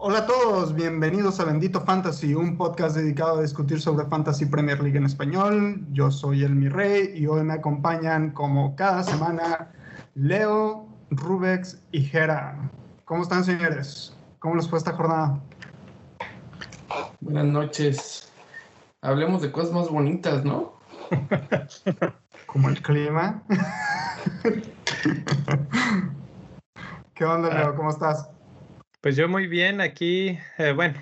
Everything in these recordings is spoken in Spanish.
Hola a todos, bienvenidos a Bendito Fantasy, un podcast dedicado a discutir sobre Fantasy Premier League en español. Yo soy el Mi Rey y hoy me acompañan como cada semana Leo, Rubex y Jera. ¿Cómo están señores? ¿Cómo les fue esta jornada? Buenas noches. Hablemos de cosas más bonitas, ¿no? Como el clima. ¿Qué onda, Leo? ¿Cómo estás? Pues yo muy bien aquí, eh, bueno,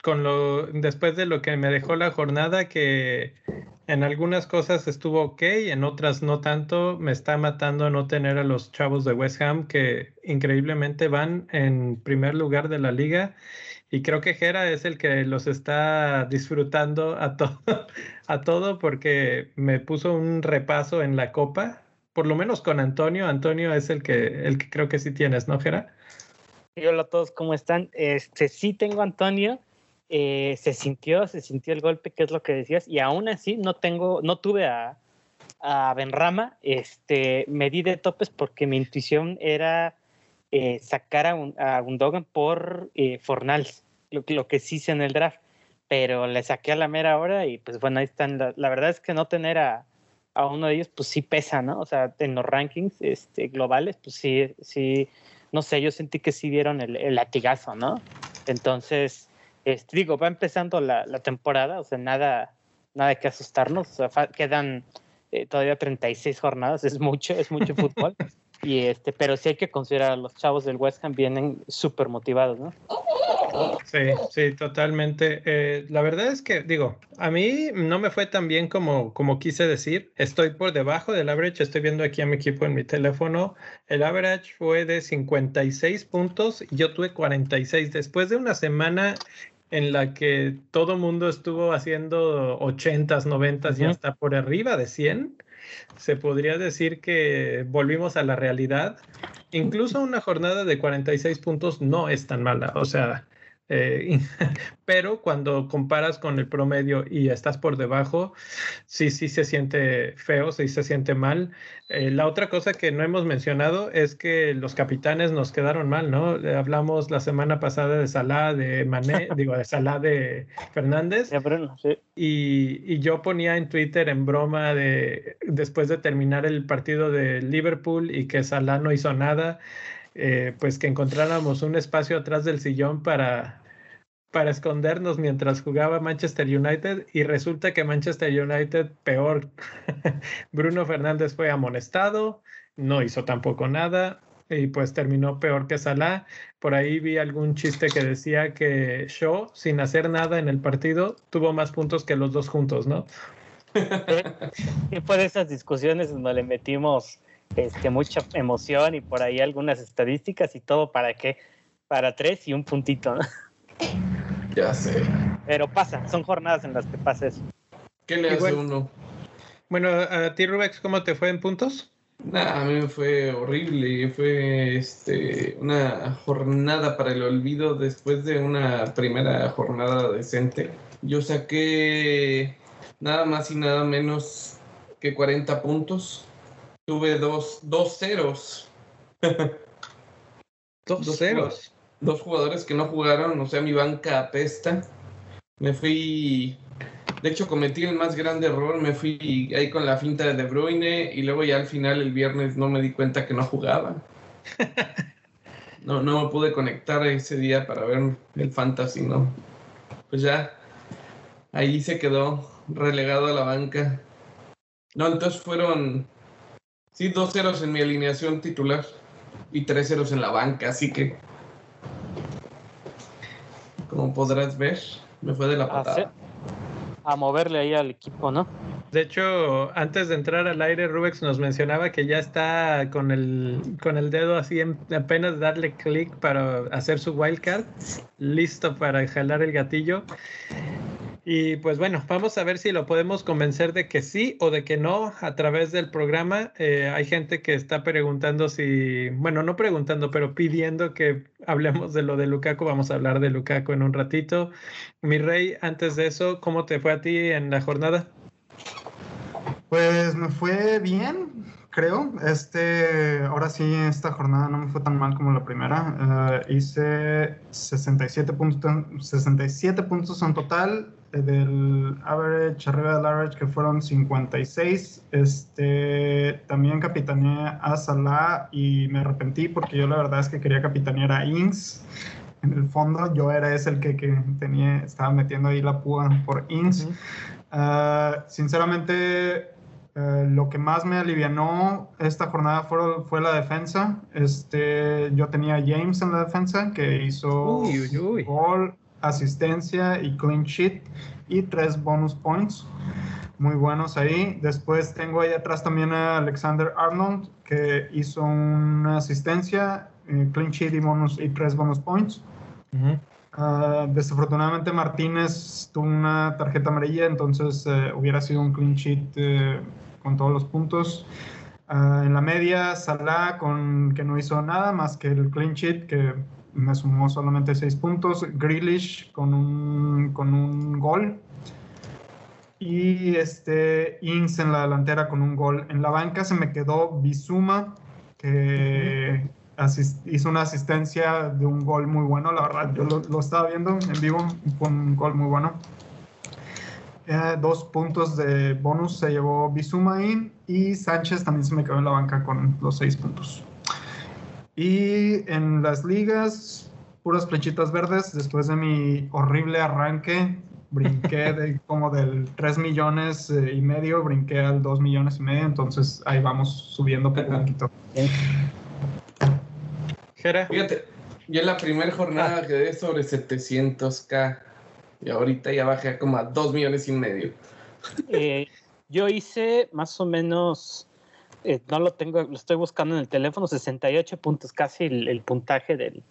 con lo después de lo que me dejó la jornada, que en algunas cosas estuvo ok, en otras no tanto. Me está matando no tener a los chavos de West Ham que increíblemente van en primer lugar de la liga. Y creo que Jera es el que los está disfrutando a todo, a todo porque me puso un repaso en la copa, por lo menos con Antonio. Antonio es el que, el que creo que sí tienes, ¿no, Jera? Hola a todos, ¿cómo están? Este, sí tengo Antonio, eh, se sintió, se sintió el golpe, que es lo que decías, y aún así no tengo, no tuve a, a Benrama, este, me di de topes porque mi intuición era eh, sacar a, un, a por eh, Fornals, lo, lo, que sí hice en el draft, pero le saqué a la mera hora y pues bueno, ahí están, la, la verdad es que no tener a, a, uno de ellos pues sí pesa, ¿no? O sea, en los rankings este, globales, pues sí, sí no sé, yo sentí que sí dieron el, el latigazo, ¿no? Entonces, este, digo, va empezando la, la, temporada, o sea, nada, nada que asustarnos, o sea, quedan eh, todavía 36 jornadas, es mucho, es mucho fútbol, y este, pero sí hay que considerar, los chavos del West Ham vienen súper motivados, ¿no? Sí, sí, totalmente. Eh, la verdad es que, digo, a mí no me fue tan bien como, como quise decir. Estoy por debajo del average. Estoy viendo aquí a mi equipo en mi teléfono. El average fue de 56 puntos y yo tuve 46. Después de una semana en la que todo mundo estuvo haciendo 80s, 90s y hasta por arriba de 100, se podría decir que volvimos a la realidad. Incluso una jornada de 46 puntos no es tan mala. O sea, eh, pero cuando comparas con el promedio y estás por debajo, sí, sí se siente feo, sí se siente mal. Eh, la otra cosa que no hemos mencionado es que los capitanes nos quedaron mal, ¿no? Hablamos la semana pasada de Salah, de Mané, digo, de Salah de Fernández. Bruno, sí. y, y, yo ponía en Twitter en broma de después de terminar el partido de Liverpool y que Salah no hizo nada. Eh, pues que encontráramos un espacio atrás del sillón para, para escondernos mientras jugaba Manchester United y resulta que Manchester United peor. Bruno Fernández fue amonestado, no hizo tampoco nada y pues terminó peor que Salah. Por ahí vi algún chiste que decía que Shaw, sin hacer nada en el partido, tuvo más puntos que los dos juntos, ¿no? Y de esas discusiones donde le metimos este, mucha emoción y por ahí algunas estadísticas y todo para qué, para tres y un puntito, ¿no? Ya sé. Pero pasa, son jornadas en las que pasa eso. ¿Qué le hace uno? Bueno, a ti Rubex, ¿cómo te fue en puntos? Nah, a mí me fue horrible, fue este, una jornada para el olvido después de una primera jornada decente. Yo saqué nada más y nada menos que 40 puntos tuve dos, dos ceros. dos, dos ceros. Dos jugadores que no jugaron, o sea, mi banca apesta. Me fui. De hecho, cometí el más grande error. Me fui ahí con la finta de De Bruyne y luego ya al final, el viernes, no me di cuenta que no jugaba. No, no me pude conectar ese día para ver el fantasy, ¿no? Pues ya, ahí se quedó relegado a la banca. No, entonces fueron Sí, dos ceros en mi alineación titular y tres ceros en la banca, así que como podrás ver, me fue de la patada. A, moverle ahí al equipo, ¿no? De hecho, antes de entrar al aire, Rubex nos mencionaba que ya está con el, con el dedo así, en, apenas darle clic para hacer su wildcard, listo para jalar el gatillo. Y pues bueno, vamos a ver si lo podemos convencer de que sí o de que no a través del programa. Eh, hay gente que está preguntando si, bueno, no preguntando, pero pidiendo que hablemos de lo de Lukaku. Vamos a hablar de Lukaku en un ratito. Mi rey, antes de eso, ¿cómo te fue a ti en la jornada? Pues me fue bien, creo. Este, ahora sí, esta jornada no me fue tan mal como la primera. Eh, hice 67 puntos, 67 puntos en total del average, arriba del average, que fueron 56. Este, también capitaneé a Salah y me arrepentí porque yo la verdad es que quería capitanear a Ings. En el fondo, yo era ese el que, que tenía, estaba metiendo ahí la púa por Ings. Uh, sinceramente, eh, lo que más me alivianó esta jornada fue, fue, la defensa. Este, yo tenía a James en la defensa que hizo uy, uy. gol, asistencia y clean sheet y tres bonus points. Muy buenos ahí. Después tengo ahí atrás también a Alexander Arnold que hizo una asistencia, eh, clean sheet y, bonus, y tres bonus points. Uh -huh. uh, desafortunadamente Martínez tuvo una tarjeta amarilla, entonces uh, hubiera sido un clean sheet eh, con todos los puntos. Uh, en la media, Salah, con, que no hizo nada más que el clean sheet, que me sumó solamente seis puntos. Grealish con un, con un gol. Y este, Ings en la delantera con un gol. En la banca se me quedó Bizuma, que hizo una asistencia de un gol muy bueno. La verdad, yo lo, estaba viendo en vivo con un gol muy bueno. Eh, dos puntos de bonus se llevó Bizuma ahí y Sánchez también se me quedó en la banca con los seis puntos. Y en las ligas, puras flechitas verdes. Después de mi horrible arranque, brinqué de como del 3 millones eh, y medio, brinqué al 2 millones y medio. Entonces ahí vamos subiendo poco a poquito. Jera. Fíjate, yo en la primera jornada ah. quedé sobre 700k. Y ahorita ya bajé como a 2 millones y medio. Eh, yo hice más o menos, eh, no lo tengo, lo estoy buscando en el teléfono, 68 puntos, casi el, el puntaje del,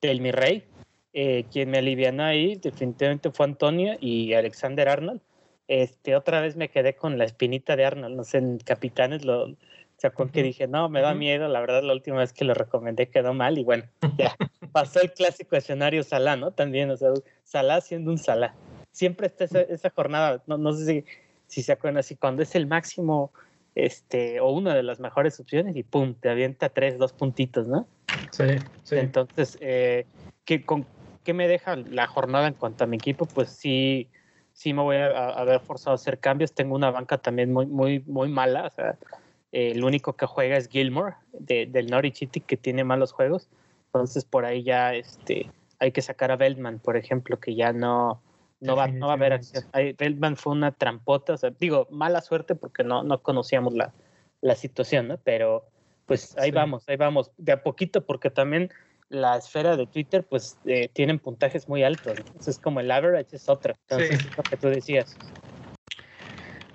del mi rey. Eh, quien me alivianó ahí definitivamente fue Antonio y Alexander Arnold. Este, otra vez me quedé con la espinita de Arnold, no sé, en Capitanes lo, sea, con que dije, no, me da miedo, la verdad la última vez que lo recomendé quedó mal y bueno, ya pasó el clásico escenario Salah, ¿no? También, o sea, Salah siendo un Salah. Siempre está esa, esa jornada, no, no sé si, si se acuerdan así, cuando es el máximo este, o una de las mejores opciones y pum, te avienta tres, dos puntitos, ¿no? Sí, sí. Entonces, eh, ¿qué, con, ¿qué me deja la jornada en cuanto a mi equipo? Pues sí, sí me voy a, haber forzado a hacer cambios. Tengo una banca también muy, muy, muy mala, o sea, eh, el único que juega es Gilmore de, del Norwich City que tiene malos juegos. Entonces por ahí ya este, hay que sacar a Beltman, por ejemplo, que ya no, no, va, no va a haber acción. Ahí, Beltman fue una trampota, o sea, digo, mala suerte porque no, no conocíamos la, la situación, ¿no? Pero pues ahí sí. vamos, ahí vamos, de a poquito, porque también la esfera de Twitter, pues eh, tienen puntajes muy altos. Entonces, como el average es otra. Entonces, sí. lo que tú decías.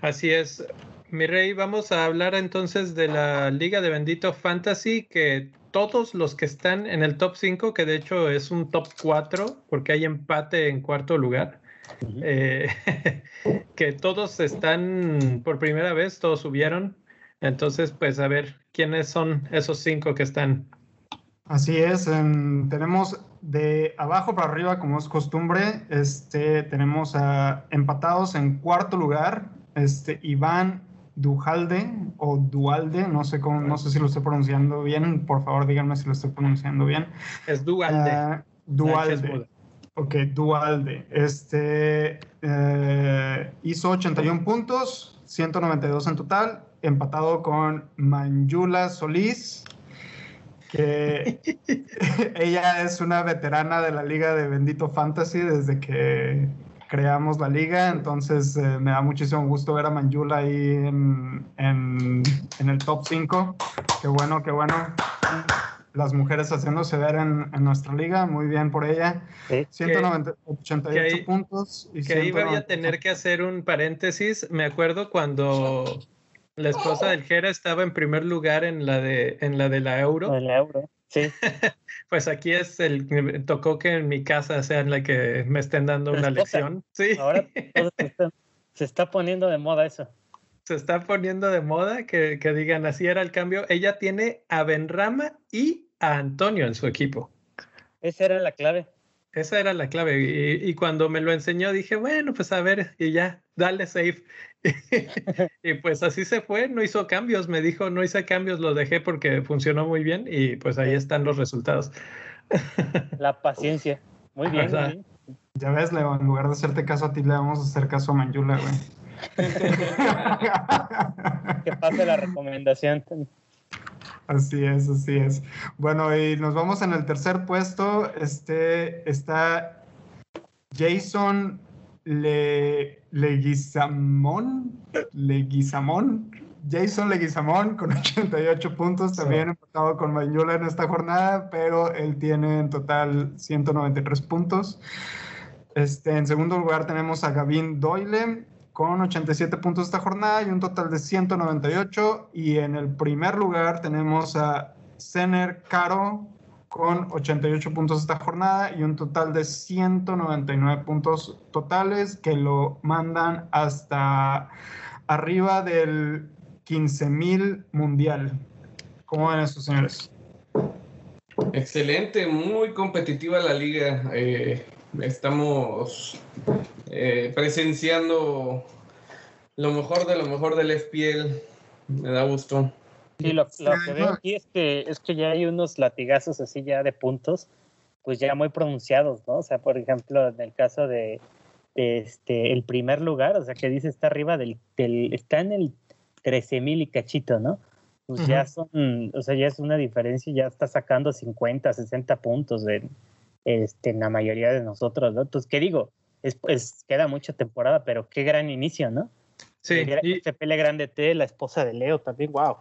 Así es. Mi rey, vamos a hablar entonces de la Liga de Bendito Fantasy, que todos los que están en el top 5, que de hecho es un top 4, porque hay empate en cuarto lugar, uh -huh. eh, que todos están por primera vez, todos subieron. Entonces, pues a ver, ¿quiénes son esos cinco que están? Así es, en, tenemos de abajo para arriba, como es costumbre, este, tenemos a, empatados en cuarto lugar, este, Iván Duhalde o Dualde, no sé cómo, no sé si lo estoy pronunciando bien, por favor díganme si lo estoy pronunciando bien. Es Dualde. Uh, Dualde. Ok, Dualde. Este eh, hizo 81 puntos, 192 en total, empatado con Manjula Solís, que ella es una veterana de la liga de Bendito Fantasy desde que creamos la liga, entonces eh, me da muchísimo gusto ver a Manjula ahí en, en, en, el top 5. Qué bueno, qué bueno. Las mujeres haciéndose ver en, en nuestra liga, muy bien por ella. ¿Sí? 188 que ahí, puntos. Y que ahí voy a tener que hacer un paréntesis. Me acuerdo cuando la esposa del Jera estaba en primer lugar en la de, en la, de la Euro. En la Euro. Sí. pues aquí es el me tocó que en mi casa sea en la que me estén dando una lección. Sí. Ahora se está, se está, poniendo de moda eso. Se está poniendo de moda que, que, digan así era el cambio. Ella tiene a Benrama y a Antonio en su equipo. Esa era la clave. esa era la clave. Y, y, cuando me lo enseñó dije, bueno, pues a ver, y ya, dale save. y pues así se fue, no hizo cambios, me dijo, no hice cambios, lo dejé porque funcionó muy bien y pues ahí están los resultados. la paciencia. Muy bien, muy bien. Ya ves, Leo, en lugar de hacerte caso a ti, le vamos a hacer caso a Manjula, güey. que pase la recomendación. Así es, así es. Bueno, y nos vamos en el tercer puesto. Este está Jason Le, Leguizamón. Leguizamón. Jason Leguizamón con 88 puntos, también empatado con Mañula en esta jornada, pero él tiene en total 193 puntos. Este, en segundo lugar tenemos a Gavin Doyle con 87 puntos esta jornada y un total de 198. Y en el primer lugar tenemos a Sener Caro con 88 puntos esta jornada y un total de 199 puntos totales que lo mandan hasta arriba del 15.000 mundial. ¿Cómo ven estos señores? Excelente, muy competitiva la liga. Eh, estamos eh, presenciando lo mejor de lo mejor del FPL. Me da gusto. Sí, lo, que veo aquí es que, es que ya hay unos latigazos así ya de puntos, pues ya muy pronunciados, ¿no? O sea, por ejemplo, en el caso de, este, el primer lugar, o sea, que dice está arriba del, del está en el 13 mil y cachito, ¿no? Pues ya son, o sea, ya es una diferencia, ya está sacando 50, 60 puntos de, este, en la mayoría de nosotros, ¿no? Entonces, ¿qué digo? Es, queda mucha temporada, pero qué gran inicio, ¿no? Sí. Y, pele Grande T, la esposa de Leo también, wow.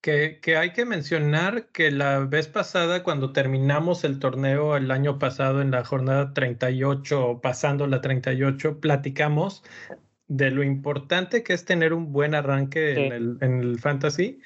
Que, que, hay que mencionar que la vez pasada, cuando terminamos el torneo el año pasado en la jornada 38, pasando la 38, platicamos de lo importante que es tener un buen arranque en, el, en el fantasy,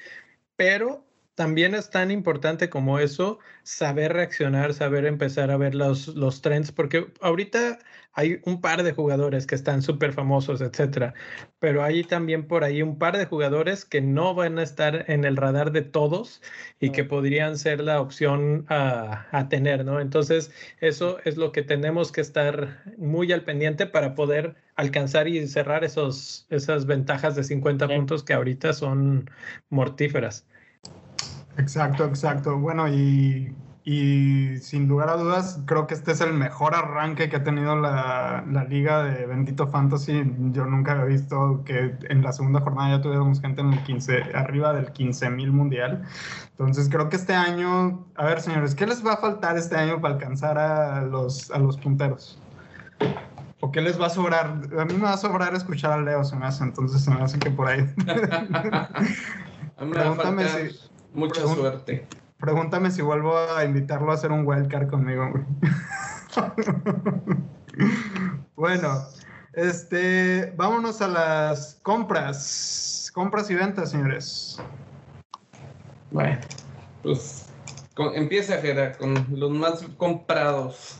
pero también es tan importante como eso, saber reaccionar, saber empezar a ver los, los trends, porque ahorita hay un par de jugadores que están súper famosos, etcétera, pero hay también por ahí un par de jugadores que no van a estar en el radar de todos y que podrían ser la opción a, a tener, ¿no? Entonces, eso es lo que tenemos que estar muy al pendiente para poder alcanzar y cerrar esos, esas ventajas de 50 puntos que ahorita son mortíferas. Exacto, exacto. Bueno, y, y, sin lugar a dudas, creo que este es el mejor arranque que ha tenido la, la, liga de Bendito Fantasy. Yo nunca había visto que en la segunda jornada ya tuviéramos gente en el 15, arriba del 15 mil mundial. Entonces creo que este año, a ver señores, ¿qué les va a faltar este año para alcanzar a los, a los punteros? ¿O qué les va a sobrar? A mí me va a sobrar escuchar a Leo, se me hace, entonces se me hace que por ahí. Pregúntame si Mucha suerte. Pregúntame si vuelvo a invitarlo a hacer un wildcard conmigo. bueno, este, vámonos a las compras. Compras y ventas, señores. Bueno, pues empieza Gera con los más comprados.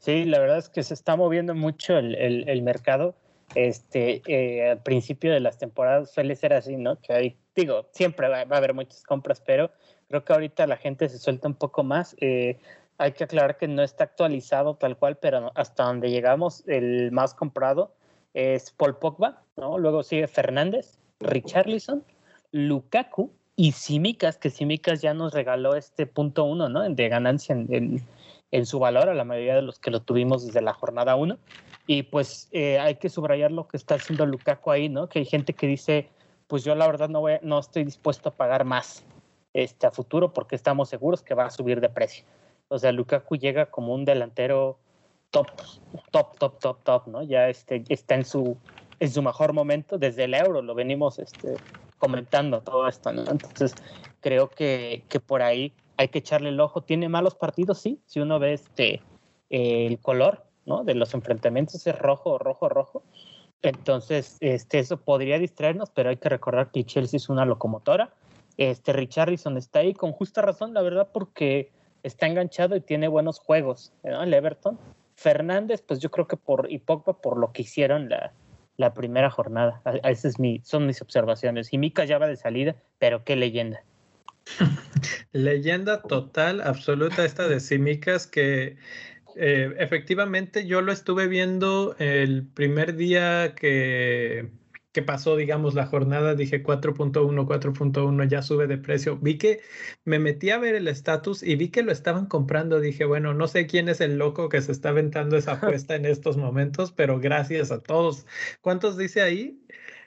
Sí, la verdad es que se está moviendo mucho el, mercado. Este, eh, al principio de las temporadas suele ser así, ¿no? Que hay digo, siempre va, a haber muchas compras, pero creo que ahorita la gente se suelta un poco más. Eh, hay que aclarar que no está actualizado tal cual, pero hasta donde llegamos, el más comprado es Paul Pogba, ¿no? Luego sigue Fernández, Richarlison, Lukaku y Simicas, que Simicas ya nos regaló este punto uno, ¿no? De ganancia en, en, su valor a la mayoría de los que lo tuvimos desde la jornada uno. Y pues eh, hay que subrayar lo que está haciendo Lukaku ahí, ¿no? Que hay gente que dice, pues yo la verdad no, voy, no estoy dispuesto a pagar más este, a futuro porque estamos seguros que va a subir de precio. O sea, Lukaku llega como un delantero top, top, top, top, top, ¿no? Ya este, está en su, en su mejor momento desde el euro, lo venimos este, comentando todo esto, ¿no? Entonces, creo que, que por ahí hay que echarle el ojo. ¿Tiene malos partidos? Sí, si uno ve este, el color, ¿no? De los enfrentamientos es rojo, rojo, rojo entonces, este, eso podría distraernos, pero hay que recordar que Chelsea es una locomotora. Este Richarlison está ahí con justa razón, la verdad, porque está enganchado y tiene buenos juegos, El Everton. Fernández, pues yo creo que por y Pogba por lo que hicieron la, la primera jornada. Esas es mi, son mis observaciones. Y Mika ya va de salida, pero qué leyenda. leyenda total, absoluta esta de Simicas que eh, efectivamente yo lo estuve viendo el primer día que, que pasó, digamos, la jornada, dije 4.1, 4.1, ya sube de precio. Vi que me metí a ver el estatus y vi que lo estaban comprando. Dije, bueno, no sé quién es el loco que se está aventando esa apuesta en estos momentos, pero gracias a todos. ¿Cuántos dice ahí?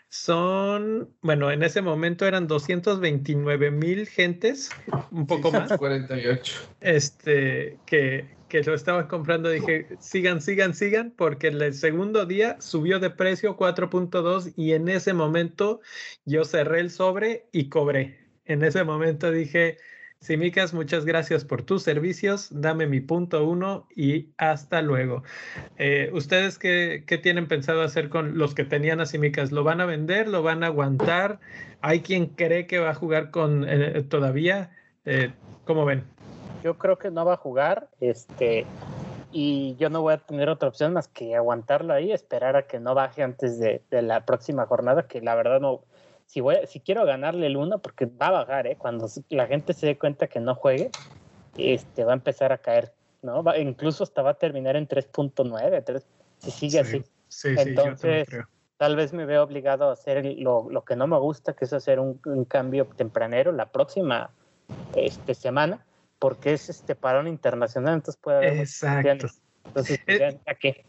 Son, bueno, en ese momento eran 229 mil gentes, un poco más. 48. Este, que, que lo estaban comprando, dije, sigan, sigan, sigan, porque el segundo día subió de precio 4.2 y en ese momento yo cerré el sobre y cobré. En ese momento dije, Simicas, muchas gracias por tus servicios, dame mi punto uno y hasta luego. Eh, ¿Ustedes qué, qué, tienen pensado hacer con los que tenían a Simicas? ¿Lo van a vender? ¿Lo van a aguantar? ¿Hay quien cree que va a jugar con eh, todavía? Eh, ¿Cómo ven? Yo creo que no va a jugar, este, y yo no voy a tener otra opción más que aguantarlo ahí, esperar a que no baje antes de, de la próxima jornada, que la verdad no, si, voy, si quiero ganarle el 1, porque va a bajar, ¿eh? cuando la gente se dé cuenta que no juegue, este, va a empezar a caer, ¿no? Va, incluso hasta va a terminar en 3.9, si sigue sí, así. Sí, Entonces, sí, tal vez me veo obligado a hacer lo, lo que no me gusta, que es hacer un, un, cambio tempranero la próxima este, semana, porque es este parón internacional, entonces puede haber... Exacto. Entonces, eh, ¿a qué?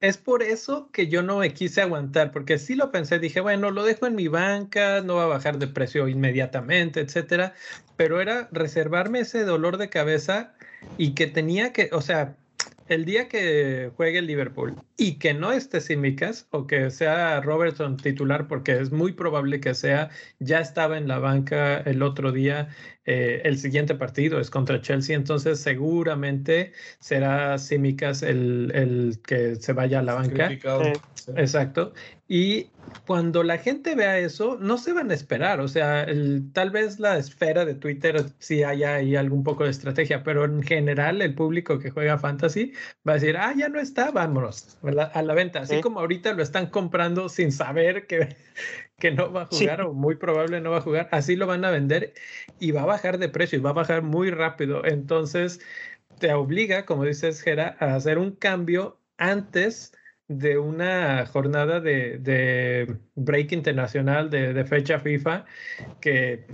Es por eso que yo no me quise aguantar, porque sí lo pensé, dije, bueno, lo dejo en mi banca, no va a bajar de precio inmediatamente, etcétera, pero era reservarme ese dolor de cabeza y que tenía que, o sea, el día que juegue el Liverpool y que no esté Simicas o que sea Robertson titular, porque es muy probable que sea, ya estaba en la banca el otro día, eh, el siguiente partido es contra Chelsea, entonces seguramente será Simicas el, el que se vaya a la banca. Sí. Exacto. Y cuando la gente vea eso, no se van a esperar. O sea, el, tal vez la esfera de Twitter sí haya ahí algún poco de estrategia, pero en general el público que juega fantasy va a decir, ah, ya no está, vámonos ¿verdad? a la venta. Así sí. como ahorita lo están comprando sin saber que, que no va a jugar sí. o muy probable no va a jugar, así lo van a vender y va a bajar de precio y va a bajar muy rápido. Entonces, te obliga, como dices, Gera, a hacer un cambio antes de una jornada de, de break internacional de, de, fecha FIFA, que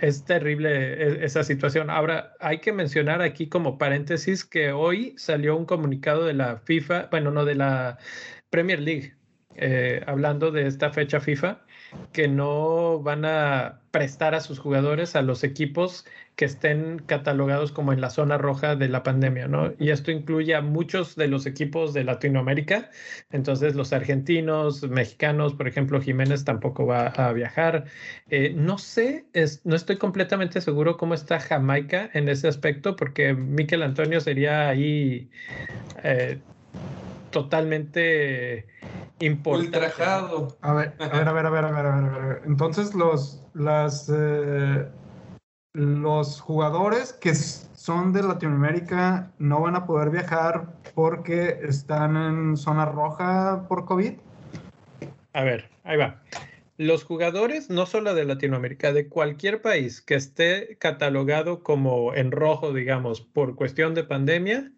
es terrible esa situación. Ahora, hay que mencionar aquí como paréntesis que hoy salió un comunicado de la FIFA, bueno, no de la Premier League, eh, hablando de esta fecha FIFA, que no van a prestar a sus jugadores a los equipos que estén catalogados como en la zona roja de la pandemia, ¿no? Y esto incluye a muchos de los equipos de Latinoamérica, entonces los argentinos, mexicanos, por ejemplo, Jiménez tampoco va a viajar. Eh, no sé, es, no estoy completamente seguro cómo está Jamaica en ese aspecto, porque Miquel Antonio sería ahí eh, totalmente importante. Ultrajado. A ver, a ver, a ver, a ver, a ver, a ver, a ver. Entonces los, las, eh, los jugadores que son de Latinoamérica no van a poder viajar porque están en zona roja por COVID. A ver, ahí va. Los jugadores, no solo de Latinoamérica, de cualquier país que esté catalogado como en rojo, digamos, por cuestión de pandemia,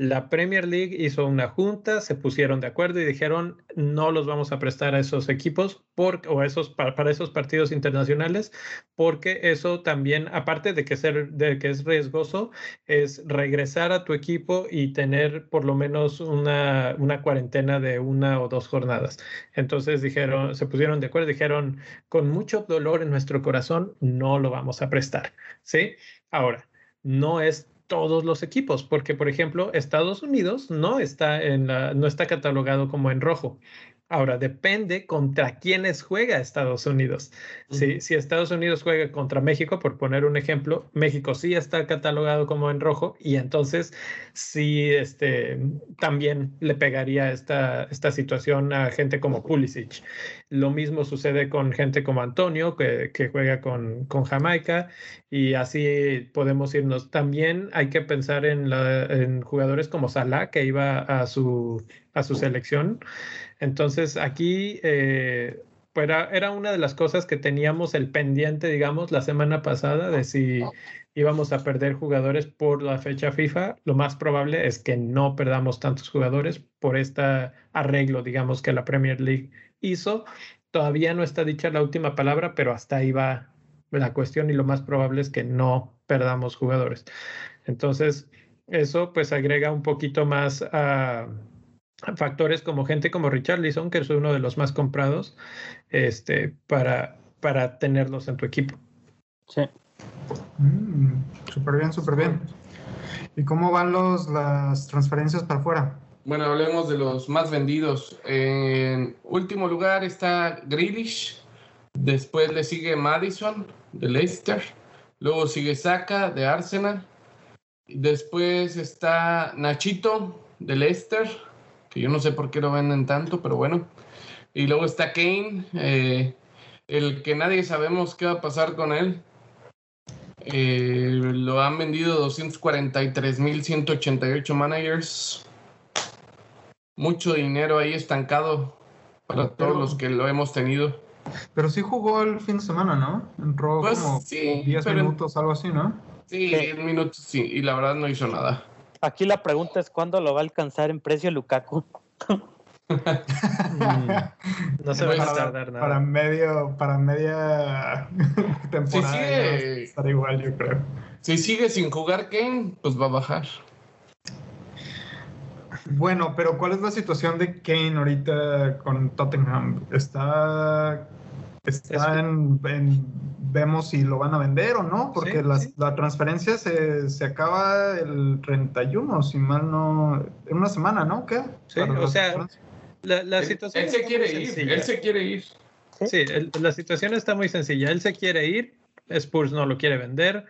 la Premier League hizo una junta, se pusieron de acuerdo y dijeron no los vamos a prestar a esos equipos o esos, para, esos partidos internacionales porque eso también, aparte de que, ser, de que es riesgoso, es regresar a tu equipo y tener por lo menos una, una cuarentena de una o dos jornadas. Entonces dijeron, se pusieron de acuerdo, dijeron con mucho dolor en nuestro corazón no lo vamos a prestar. ¿Sí? Ahora, no es todos los equipos, porque por ejemplo, Estados Unidos no está en la, no está catalogado como en rojo. Ahora, depende contra quiénes juega Estados Unidos. Uh -huh. si, si, Estados Unidos juega contra México, por poner un ejemplo, México sí está catalogado como en rojo y entonces sí este, también le pegaría esta, esta situación a gente como Pulisic. Lo mismo sucede con gente como Antonio, que, que juega con, con, Jamaica, y así podemos irnos. También hay que pensar en, la, en jugadores como Salah, que iba a su, a su selección. Entonces aquí eh, era, era una de las cosas que teníamos el pendiente, digamos, la semana pasada de si íbamos a perder jugadores por la fecha FIFA. Lo más probable es que no perdamos tantos jugadores por este arreglo, digamos, que la Premier League hizo. Todavía no está dicha la última palabra, pero hasta ahí va la cuestión y lo más probable es que no perdamos jugadores. Entonces, eso pues agrega un poquito más a factores como gente como Richard Leeson, que es uno de los más comprados, este, para, para tenerlos en tu equipo. Sí. Mm, súper bien, súper bien. ¿Y cómo van los, las transferencias para afuera? Bueno, hablemos de los más vendidos. En último lugar está Grealish, después le sigue Madison de Leicester, luego sigue Saka de Arsenal, después está Nachito de Leicester, que yo no sé por qué lo venden tanto, pero bueno. Y luego está Kane, eh, el que nadie sabemos qué va a pasar con él. Eh, lo han vendido 243.188 managers. Mucho dinero ahí estancado para todos los que lo hemos tenido. Pero sí jugó el fin de semana, ¿no? Entró Pues como sí, 10 pero- minutos, algo así, ¿no? Sí, 10 minutos, sí, y la verdad no hizo nada. Aquí la pregunta es cuándo lo va a alcanzar en precio Lukaku. Mm, no se va a tardar nada. para medio, para media temporada sigue- igual, yo creo. Si sigue sin jugar Kane, pues va a bajar. Bueno, pero ¿cuál es la situación de Kane ahorita con Tottenham? Está, está Es- en, en- vemos si lo van a vender o no, porque Sí, las- sí. la transferencia se, se acaba el 31, si mal no, en una semana, ¿no? ¿Qué? Sí, Para o sea. La, la Él, situación él se quiere ir, sencilla. él se quiere ir. Sí, el- la situación está muy sencilla. Él se quiere ir, Spurs no lo quiere vender.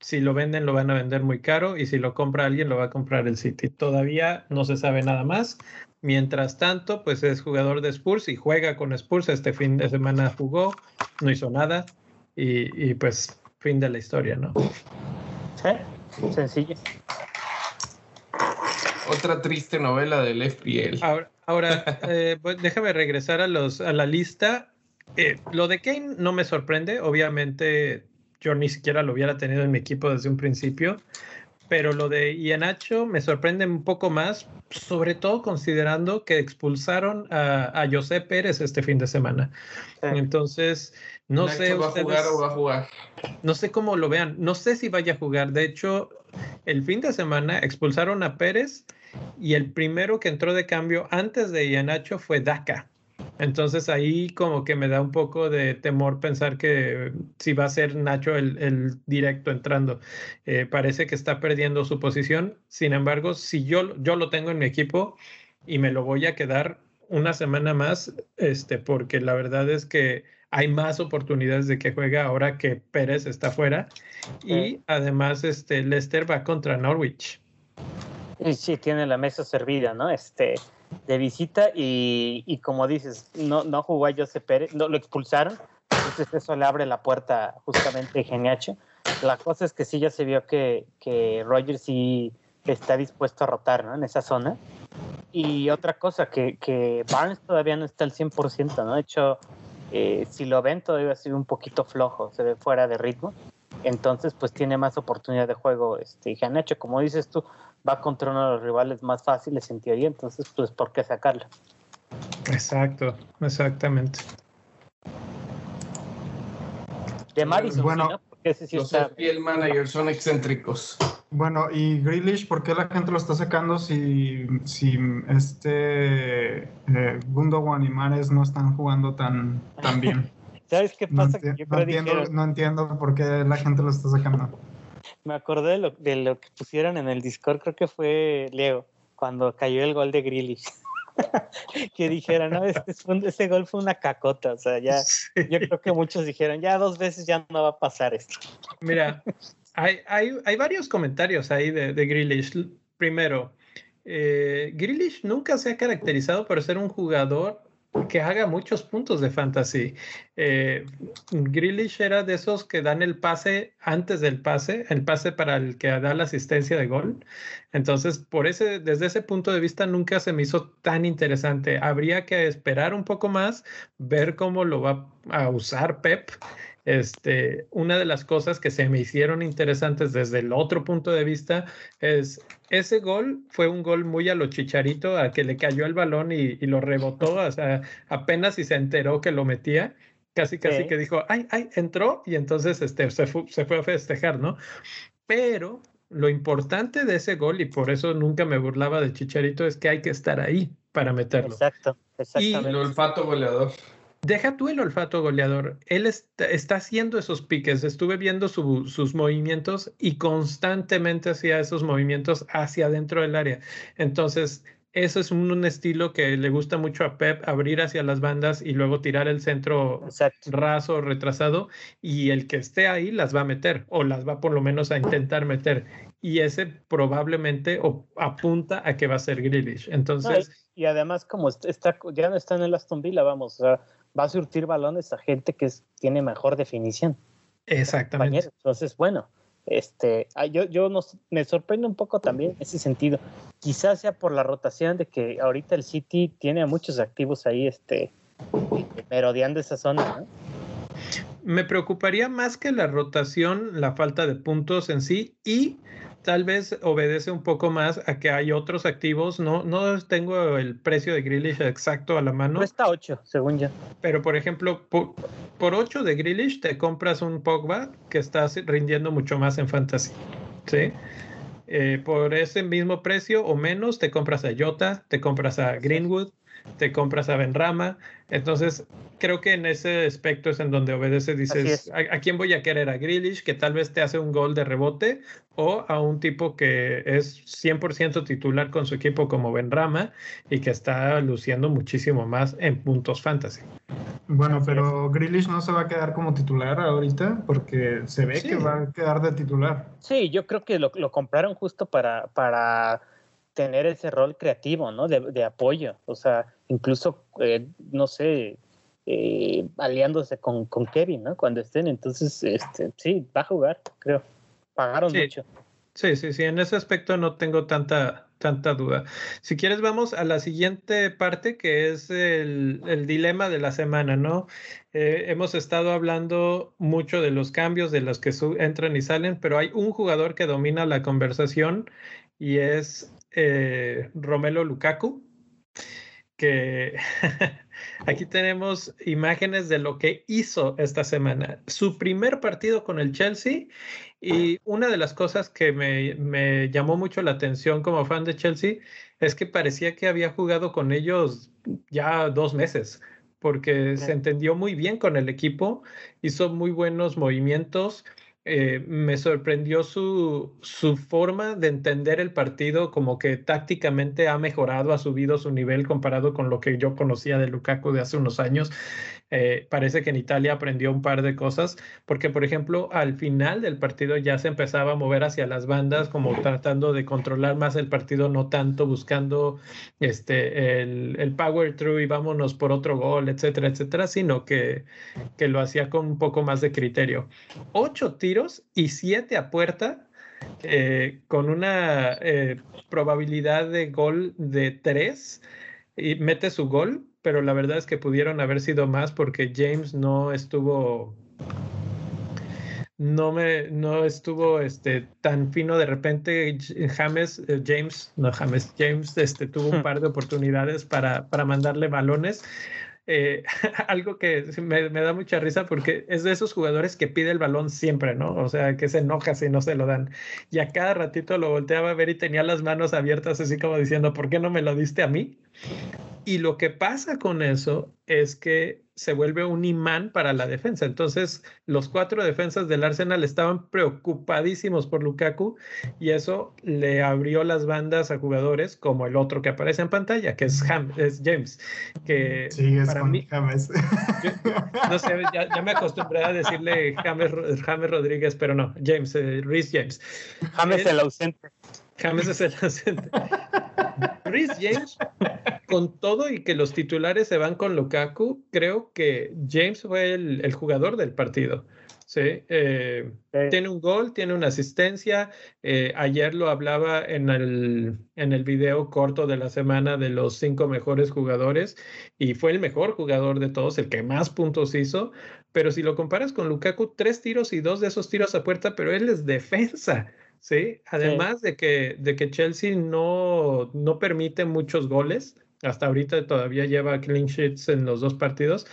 Si lo venden, lo van a vender muy caro y si lo compra alguien, lo va a comprar el City. Todavía no se sabe nada más. Mientras tanto, pues es jugador de Spurs y juega con Spurs. Este fin de semana jugó, no hizo nada y, y, pues fin de la historia, ¿no? Sí, sencillo. Otra triste novela del FPL. Ahora, ahora eh, pues, déjame regresar a, los, a la lista. Eh, lo de Kane no me sorprende. Obviamente, yo ni siquiera lo hubiera tenido en mi equipo desde un principio. Pero lo de Ianacho me sorprende un poco más, sobre todo considerando que expulsaron a, a José Pérez este fin de semana. Sí. Entonces, no Nacho sé ¿Va a jugar o va a jugar? no sé cómo lo vean. No sé si vaya a jugar. De hecho, el fin de semana expulsaron a Pérez y el primero que entró de cambio antes de Ianacho fue Daca. Entonces ahí como que me da un poco de temor pensar que si va a ser Nacho el, el directo entrando. Eh, parece que está perdiendo su posición. Sin embargo, si yo, yo lo tengo en mi equipo y me lo voy a quedar una semana más, este, porque la verdad es que hay más oportunidades de que juegue ahora que Pérez está fuera. Y además, este, Leicester va contra Norwich. Sí, tiene la mesa servida, ¿no? Este, de visita y, y como dices, no, no jugó a José Pérez, no, lo expulsaron, entonces eso le abre la puerta justamente a Geniacho. La cosa es que sí ya se vio que, que Roger sí está dispuesto a rotar, ¿no? En esa zona. Y otra cosa, que, que Barnes todavía no está al 100%, ¿no? De hecho, eh, si lo ven, todavía sigue un poquito flojo, se ve fuera de ritmo. Entonces, pues tiene más oportunidad de juego este Ganacho. Como dices tú, va contra uno de los rivales más fáciles en teoría, entonces, pues, ¿por qué sacarlo? Exacto, exactamente. De Madison, Bueno, sí, ¿no? Porque ese sí Los. FPL managers son excéntricos. Bueno, y Grealish, ¿por qué la gente lo está sacando si, si este eh, Gundogan y Mares no están jugando tan, tan bien? ¿Sabes qué No, pasa? enti- Que yo no creo entiendo, dijeron- no entiendo por qué la gente lo está sacando. Me acordé de lo, de lo que pusieron en el Discord, creo que fue Leo, cuando cayó el gol de Grealish. que dijeron, no, este ese gol fue una cacota, o sea, ya, yo creo que muchos dijeron, ya dos veces ya no va a pasar esto. Mira, hay, hay, hay varios comentarios ahí de, de. Primero, eh, Grealish nunca se ha caracterizado por ser un jugador que haga muchos puntos de fantasy. Eh, era de esos que dan el pase antes del pase, el pase para el que da la asistencia de gol. Entonces, por ese, desde ese punto de vista, nunca se me hizo tan interesante. Habría que esperar un poco más, ver cómo lo va a usar Pep este, una de las cosas que se me hicieron interesantes desde el otro punto de vista es ese gol fue un gol muy a lo chicharito, a que le cayó el balón y, lo rebotó, o sea, apenas si se enteró que lo metía, casi casi que dijo, ay, ay, entró y entonces este, se, fue, se fue a festejar, ¿no? Pero lo importante de ese gol, y por eso nunca me burlaba de Chicharito, es que hay que estar ahí para meterlo. Exacto, exactamente. Y el olfato goleador. Deja tú el olfato goleador. Él está, haciendo esos piques. Estuve viendo sus movimientos y constantemente hacía esos movimientos hacia adentro del área. Entonces, eso es un, estilo que le gusta mucho a Pep, abrir hacia las bandas y luego tirar el centro raso, retrasado, y el que esté ahí las va a meter, o las va por lo menos a intentar meter. Y ese probablemente apunta a que va a ser Grealish. Entonces. y, además, como está, ya no está en el Aston Villa, vamos, o sea, va a surtir balones a gente que tiene mejor definición. Exactamente. Entonces, bueno, este, yo, yo me sorprende un poco también ese sentido. Quizás sea por la rotación de que ahorita el City tiene a muchos activos ahí, este, merodeando esa zona. Me preocuparía más que la rotación, la falta de puntos en sí y tal vez obedece un poco más a que hay otros activos. No, no tengo el precio de Grealish exacto a la mano. Cuesta 8, según yo. Pero, por ejemplo, por, por 8 de Grealish te compras un Pogba que está rindiendo mucho más en fantasy. ¿Sí? Eh, por ese mismo precio o menos te compras a Jota, te compras a Greenwood, te compras a Benrama. Entonces, creo que en ese aspecto es en donde obedece, dices, ¿a, quién voy a querer? ¿A Grealish, que tal vez te hace un gol de rebote? ¿O a un tipo que es 100% titular con su equipo como Benrama y que está luciendo muchísimo más en puntos fantasy? Bueno, pero Grealish no se va a quedar como titular ahorita porque se ve que va a quedar de titular. Sí, yo creo que lo, lo compraron justo para... para tener ese rol creativo, ¿no? De, apoyo, o sea, incluso, eh, no sé, eh, aliándose con, con, Kevin, ¿no? Cuando estén, entonces, este, sí, va a jugar, creo. Pagaron mucho. Sí, sí, sí, en ese aspecto no tengo tanta, tanta duda. Si quieres, vamos a la siguiente parte, que es el, el dilema de la semana, ¿no? Eh, hemos estado hablando mucho de los cambios, de los que entran y salen, pero hay un jugador que domina la conversación y es eh, Romelo Lukaku, que aquí tenemos imágenes de lo que hizo esta semana. Su primer partido con el Chelsea y una de las cosas que me, llamó mucho la atención como fan de Chelsea es que parecía que había jugado con ellos ya dos meses porque se entendió muy bien con el equipo, hizo muy buenos movimientos, eh, me sorprendió su, su, forma de entender el partido, como que tácticamente ha mejorado, ha subido su nivel comparado con lo que yo conocía de Lukaku de hace unos años. Eh, parece que en Italia aprendió un par de cosas, porque por ejemplo al final del partido ya se empezaba a mover hacia las bandas, como tratando de controlar más el partido, no tanto buscando este, el, el power through y vámonos por otro gol, etcétera, etcétera, sino que, que lo hacía con un poco más de criterio. Ocho tiros y siete a puerta. Eh, con una eh, probabilidad de gol de tres y mete su gol pero la verdad es que pudieron haber sido más porque James no estuvo no me no estuvo este tan fino de repente James eh, James no James James este tuvo un par de oportunidades para, para mandarle balones eh, algo que me, me, da mucha risa porque es de esos jugadores que pide el balón siempre, ¿no? O sea, que se enoja si no se lo dan. Y a cada ratito lo volteaba a ver y tenía las manos abiertas así como diciendo, ¿por qué no me lo diste a mí? Y lo que pasa con eso es que se vuelve un imán para la defensa. Entonces, los cuatro defensas del Arsenal estaban preocupadísimos por Lukaku y eso le abrió las bandas a jugadores como el otro que aparece en pantalla, que es, es James. Que sí, es para mí, James. no sé, ya, me acostumbré a decirle James, James Rodríguez, pero no, James, eh, Rhys James. James el ausente. James es el ausente. Rhys James con todo y que los titulares se van con Lukaku, creo que James fue el, el jugador del partido. Sí, eh, tiene un gol, tiene una asistencia. Eh, ayer lo hablaba en el, en el video corto de la semana de los cinco mejores jugadores y fue el mejor jugador de todos, el que más puntos hizo. Pero si lo comparas con Lukaku, tres tiros y dos de esos tiros a puerta, pero él es defensa. ¿Sí? Además De, que, de que Chelsea no, no permite muchos goles, hasta ahorita todavía lleva clean sheets en los dos partidos,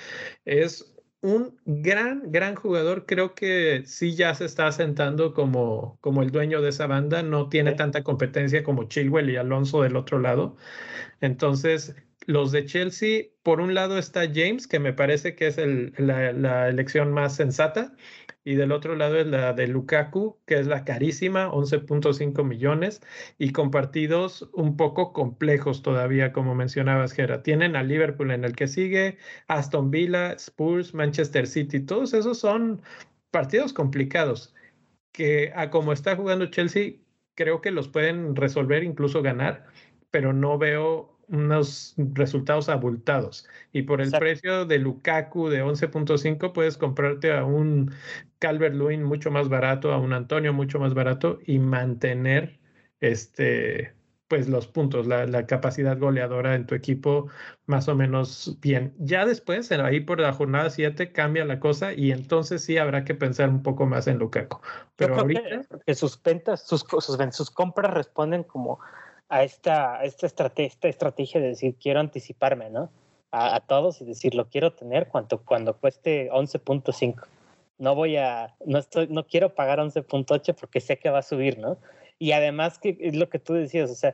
es un gran, gran jugador. Creo que sí ya se está asentando como, como el dueño de esa banda. No tiene tanta competencia como Chilwell y Alonso del otro lado. Entonces, los de Chelsea, por un lado está James, que me parece que es la, elección más sensata y del otro lado es la de Lukaku, que es la carísima, 11.5 millones, y con partidos un poco complejos todavía, como mencionabas, Gera. Tienen a Liverpool en el que sigue, Aston Villa, Spurs, Manchester City, todos esos son partidos complicados, que a como está jugando Chelsea, creo que los pueden resolver, incluso ganar, pero no veo unos resultados abultados. Y por el Exacto. precio de Lukaku de 11.5 puedes comprarte a un Calvert Lewin mucho más barato, a un Antonio mucho más barato y mantener este pues los puntos, la, la, capacidad goleadora en tu equipo más o menos bien. Ya después, ahí por la jornada 7 cambia la cosa y entonces sí habrá que pensar un poco más en Lukaku. Pero ahorita... Que, que sus ventas, sus, sus, sus compras responden como a esta, a esta, estrategia, esta estrategia de decir, quiero anticiparme, ¿no? A, a, todos y decir, lo quiero tener cuando, cuando cueste 11.5. No voy a, no estoy, no quiero pagar 11.8 porque sé que va a subir, ¿no? Y además que es lo que tú decías, o sea,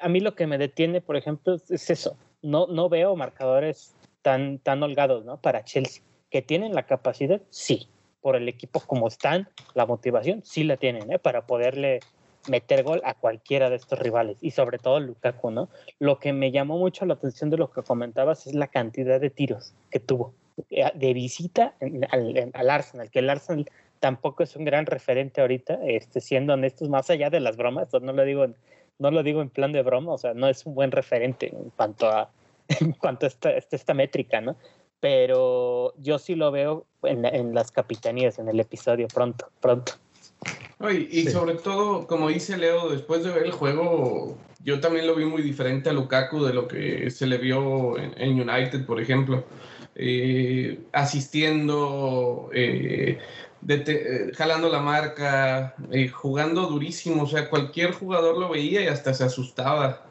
a mí lo que me detiene, por ejemplo, es eso. No, no veo marcadores tan, tan holgados, ¿no? Para Chelsea. ¿Que tienen la capacidad? Sí. Por el equipo como están, la motivación sí la tienen, ¿eh? Para poderle meter gol a cualquiera de estos rivales y sobre todo Lukaku, ¿no? Lo que me llamó mucho la atención de lo que comentabas es la cantidad de tiros que tuvo de visita al, al Arsenal, que el Arsenal tampoco es un gran referente ahorita, este, siendo honestos, más allá de las bromas, no lo digo no lo digo en plan de broma, o sea, no es un buen referente en cuanto a, en cuanto a esta, esta métrica, ¿no? Pero yo sí lo veo en, en las capitanías, en el episodio pronto, pronto. Y, y sí. sobre todo, como dice Leo, después de ver el juego, yo también lo vi muy diferente a Lukaku de lo que se le vio en, en United, por ejemplo. Eh, asistiendo, eh, de, jalando la marca, eh, jugando durísimo. O sea, cualquier jugador lo veía y hasta se asustaba.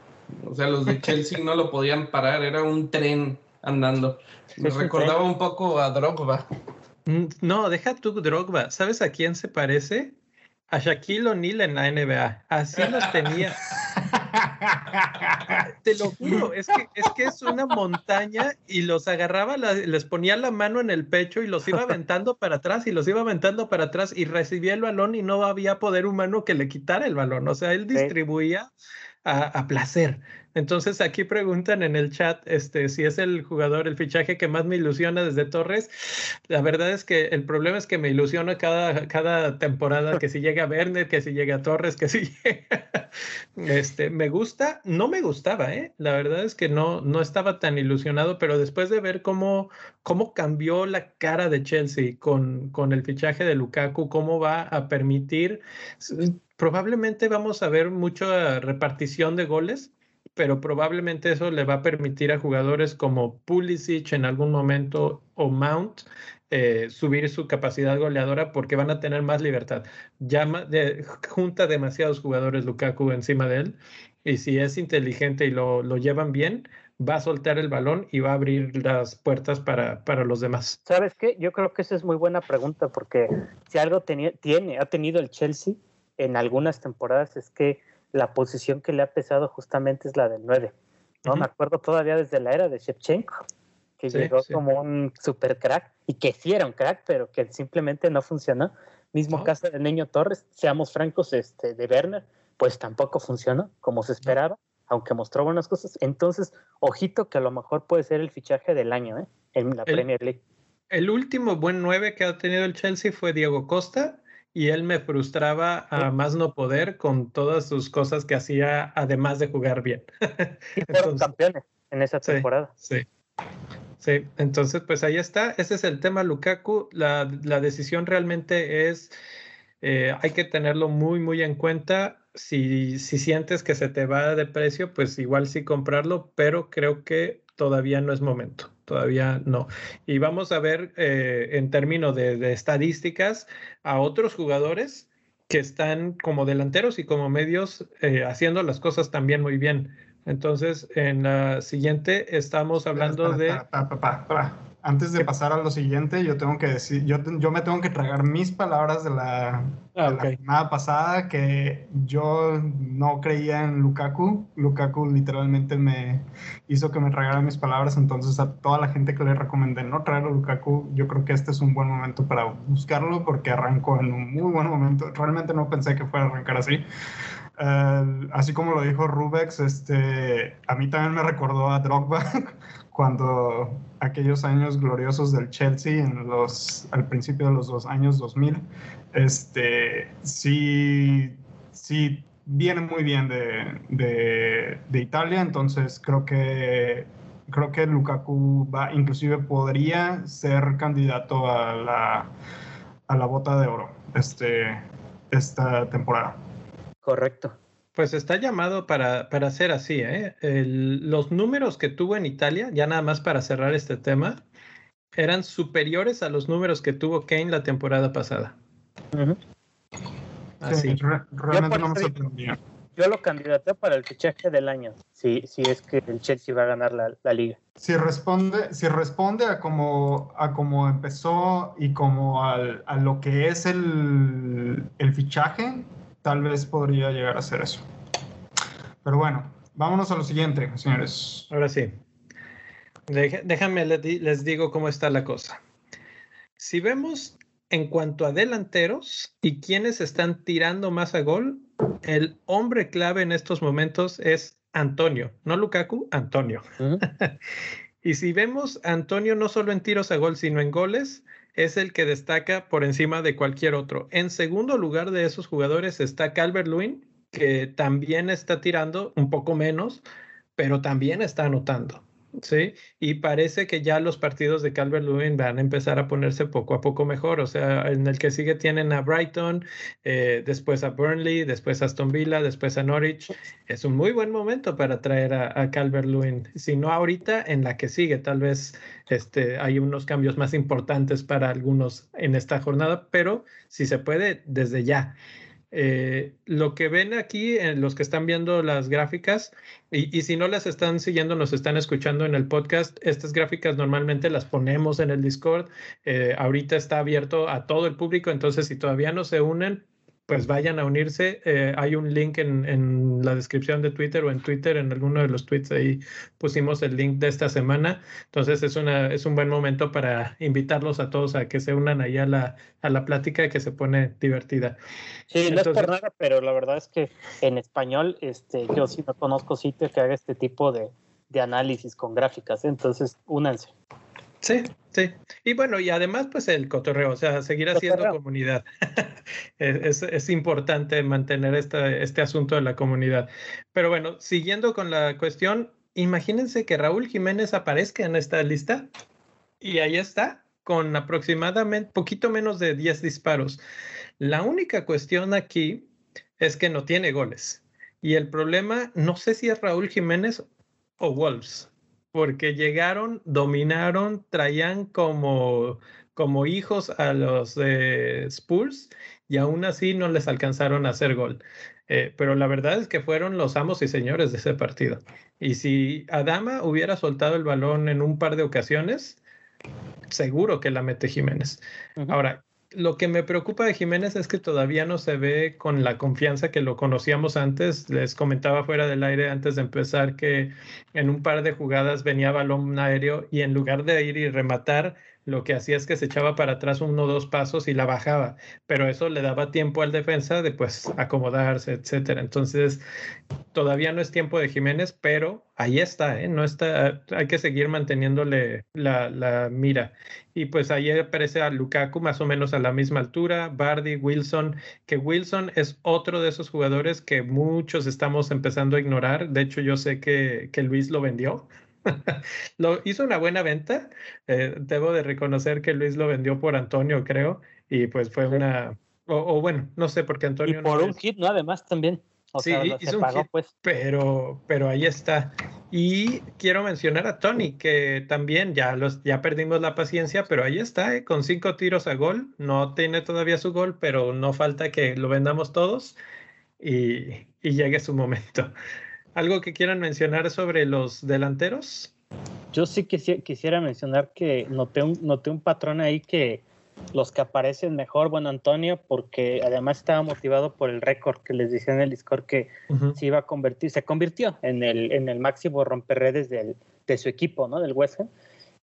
O sea, los de Chelsea no lo podían parar, era un tren andando. Me recordaba un poco a Drogba. No, deja tú Drogba. ¿Sabes a quién se parece? A Shaquille O'Neal en la NBA. Así los tenía. Te lo juro, es que, es que es una montaña y los agarraba, les ponía la mano en el pecho y los iba aventando para atrás y los iba aventando para atrás y recibía el balón y no había poder humano que le quitara el balón. O sea, él distribuía a, a placer. Entonces aquí preguntan en el chat este, si es el jugador, el fichaje que más me ilusiona desde Torres. La verdad es que el problema es que me ilusiona cada, cada temporada, que si llega Werner, que si llega Torres, que si llega... Este, me gusta, no me gustaba, ¿eh? La verdad es que no, no estaba tan ilusionado, pero después de ver cómo, cómo cambió la cara de Chelsea con, con el fichaje de Lukaku, cómo va a permitir, probablemente vamos a ver mucha repartición de goles pero probablemente eso le va a permitir a jugadores como Pulisic en algún momento o Mount eh, subir su capacidad goleadora porque van a tener más libertad. Junta demasiados jugadores Lukaku encima de él y si es inteligente y lo, lo, llevan bien, va a soltar el balón y va a abrir las puertas para, para los demás. ¿Sabes qué? Yo creo que esa es muy buena pregunta porque si algo tiene, ha tenido el Chelsea en algunas temporadas es que la posición que le ha pesado justamente es la del 9. ¿no? Uh -huh. Me acuerdo todavía desde la era de Shevchenko, que sí, llegó sí. como un super crack y que sí era un crack, pero que simplemente no funcionó. Mismo caso de Niño Torres, seamos francos, este, de Werner, pues tampoco funcionó como se esperaba, aunque mostró buenas cosas. Entonces, ojito que a lo mejor puede ser el fichaje del año ¿eh? en la el, Premier League. El último buen 9 que ha tenido el Chelsea fue Diego Costa y él me frustraba a más no poder con todas sus cosas que hacía además de jugar bien. Y fueron Entonces, campeones. en esa temporada. Sí. Sí, entonces pues ahí está, ese es el tema Lukaku, la, la decisión realmente es, eh, hay que tenerlo muy, muy en cuenta, si, si sientes que se te va de precio, pues igual sí comprarlo, pero creo que todavía no es momento, todavía no. Y vamos a ver eh, en términos de, estadísticas a otros jugadores que están como delanteros y como medios eh, haciendo las cosas también muy bien. Entonces, en la siguiente estamos hablando de antes de pasar a lo siguiente, yo tengo que decir, yo, yo me tengo que tragar mis palabras de la, ah, pasada, que yo no creía en Lukaku. Lukaku literalmente me hizo que me tragara mis palabras, entonces a toda la gente que le recomendé no traer a Lukaku, yo creo que este es un buen momento para buscarlo porque arrancó en un muy buen momento. Realmente no pensé que fuera a arrancar así. Eh, así como lo dijo Rubex, este, a mí también me recordó a Drogba cuando aquellos años gloriosos del Chelsea en los, al principio de los dos años 2000, este, sí, sí viene muy bien de, de, Italia, entonces creo que creo que Lukaku va, inclusive podría ser candidato a la, a la bota de oro este, esta temporada. Correcto. Pues está llamado para, para ser así. ¿eh? los números que tuvo en Italia, ya nada más para cerrar este tema, eran superiores a los números que tuvo Kane la temporada pasada. Así. realmente no me sorprendía. Yo lo candidaté para el fichaje del año, si, si es que el Chelsea va a ganar la, liga. Si responde, si responde a cómo a como empezó y como al, a lo que es el, el fichaje, tal vez podría llegar a ser eso. Pero bueno, vámonos a lo siguiente, señores. Ahora sí. Déjame, les digo cómo está la cosa. Si vemos en cuanto a delanteros y quienes están tirando más a gol, el hombre clave en estos momentos es Antonio, no Lukaku, Antonio. y si vemos a Antonio no solo en tiros a gol, sino en goles, es el que destaca por encima de cualquier otro. En segundo lugar de esos jugadores está Calvert Lewin, que también está tirando un poco menos, pero también está anotando. Sí, y parece que ya los partidos de Calvert Lewin van a empezar a ponerse poco a poco mejor. O sea, en el que sigue tienen a Brighton, eh, después a Burnley, después a Aston Villa, después a Norwich. Es un muy buen momento para traer a, a Calvert Lewin. Si no ahorita, en la que sigue, tal vez este, hay unos cambios más importantes para algunos en esta jornada, pero si se puede, desde ya. Eh, lo que ven aquí, en los que están viendo las gráficas, y, si no las están siguiendo, nos están escuchando en el podcast, estas gráficas normalmente las ponemos en el Discord. Eh, ahorita está abierto a todo el público, entonces si todavía no se unen, pues vayan a unirse. Eh, hay un link en, la descripción de Twitter o en Twitter, en alguno de los tweets ahí pusimos el link de esta semana. Entonces es, una, es un buen momento para invitarlos a todos a que se unan ahí a la, a la plática que se pone divertida. Sí, no es por nada, pero la verdad es que en español este, yo sí no conozco sitio que haga este tipo de, de análisis con gráficas, entonces únanse. Sí, sí. Y bueno, y además, pues el cotorreo, o sea, seguir haciendo comunidad. es, es, importante mantener este, este asunto de la comunidad. Pero bueno, siguiendo con la cuestión, imagínense que Raúl Jiménez aparezca en esta lista y ahí está, con aproximadamente poquito menos de 10 disparos. La única cuestión aquí es que no tiene goles. Y el problema, no sé si es Raúl Jiménez o Wolves porque llegaron, dominaron, traían como, como hijos a los de Spurs y aún así no les alcanzaron a hacer gol. Eh, pero la verdad es que fueron los amos y señores de ese partido. Y si Adama hubiera soltado el balón en un par de ocasiones, seguro que la mete Jiménez. Ahora, lo que me preocupa de Jiménez es que todavía no se ve con la confianza que lo conocíamos antes. Les comentaba fuera del aire antes de empezar que en un par de jugadas venía balón aéreo y en lugar de ir y rematar, lo que hacía es que se echaba para atrás uno o dos pasos y la bajaba, pero eso le daba tiempo al defensa de pues acomodarse, etcétera. Entonces, todavía no es tiempo de Jiménez, pero ahí está, ¿eh? No está, hay que seguir manteniéndole la, mira. Y pues ahí aparece a Lukaku más o menos a la misma altura, Bardi, Wilson, que Wilson es otro de esos jugadores que muchos estamos empezando a ignorar. De hecho, yo sé que, que Luis lo vendió lo hizo una buena venta. Eh, debo de reconocer que Luis lo vendió por Antonio, creo, y pues fue una, o, bueno, no sé, porque Antonio. Y por un hit, ¿no? Además también. sí, hizo un hit, pues. pero, pero ahí está. Y quiero mencionar a Tony, que también ya, los, ya perdimos la paciencia, pero ahí está, ¿eh? con cinco tiros a gol. No tiene todavía su gol, pero no falta que lo vendamos todos y, y llegue su momento. ¿Algo que quieran mencionar sobre los delanteros? Yo sí quisiera, mencionar que noté un, noté un patrón ahí que los que aparecen mejor, bueno, Antonio, porque además estaba motivado por el récord que les decía en el Discord que se iba a convertir, se convirtió en el, en el máximo romperredes del, de su equipo, ¿no? Del West Ham.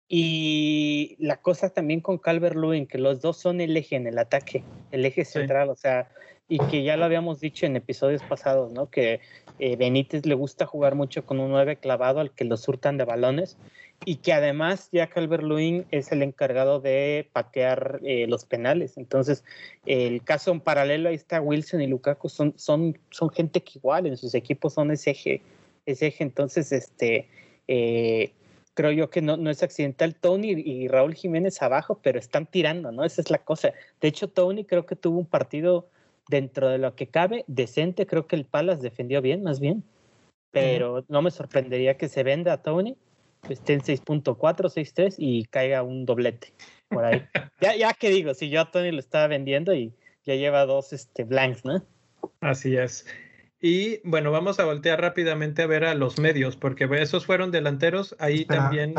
Y la cosa también con Calvert Lewin, que los dos son el eje en el ataque, el eje central, o sea, y que ya lo habíamos dicho en episodios pasados, ¿no? Que eh, Benítez le gusta jugar mucho con un 9 clavado al que lo surtan de balones y que además ya Calvert Lewin es el encargado de patear eh, los penales. Entonces, el caso en paralelo ahí está Wilson y Lukaku, son, son, son gente que igual en sus equipos son ese eje. Ese eje. Entonces, este, eh, creo yo que no, no es accidental Tony y Raúl Jiménez abajo, pero están tirando, ¿no? Esa es la cosa. De hecho, Tony creo que tuvo un partido dentro de lo que cabe decente. Creo que el Palace defendió bien, más bien. Pero no me sorprendería que se venda a Tony esté en 6.4, 6.3 y caiga un doblete por ahí. ya, ya que digo, si yo a Tony lo estaba vendiendo y ya lleva dos este, blanks, ¿no? Así es. Y bueno, vamos a voltear rápidamente a ver a los medios, porque esos fueron delanteros. Ahí también.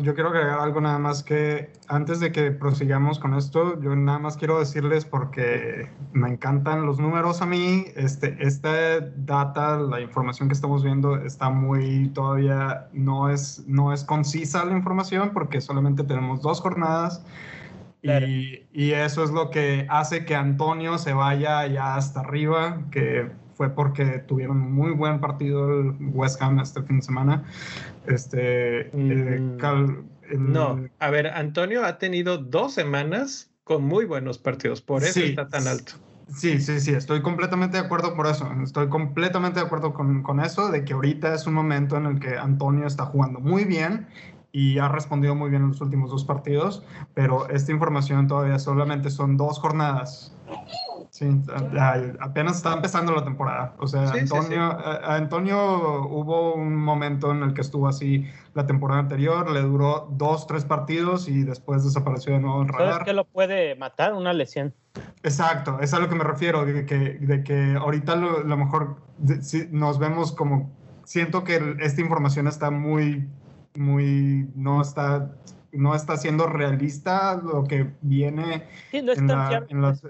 yo quiero agregar algo nada más que antes de que prosigamos con esto, yo nada más quiero decirles porque me encantan los números a mí. Este, esta data, la información que estamos viendo está muy todavía no es, no es concisa la información porque solamente tenemos dos jornadas. Y, y, eso es lo que hace que Antonio se vaya ya hasta arriba, que fue porque tuvieron muy buen partido el West Ham este fin de semana. Este, eh, mm, no, a ver, Antonio ha tenido dos semanas con muy buenos partidos, por eso está tan alto. Sí, sí, sí, estoy completamente de acuerdo por eso. Estoy completamente de acuerdo con, con, eso, de que ahorita es un momento en el que Antonio está jugando muy bien y ha respondido muy bien en los últimos dos partidos, pero esta información todavía solamente son dos jornadas. Sí, apenas está empezando la temporada. O sea, Antonio, Antonio hubo un momento en el que estuvo así la temporada anterior, le duró dos, tres partidos y después desapareció de nuevo el radar. ¿Sabes qué lo puede matar? Una lesión. Exacto, es a lo que me refiero, de que, de que ahorita lo, lo mejor nos vemos como, siento que esta información está muy, muy, no está no está siendo realista lo que viene sí, no en, la, en las,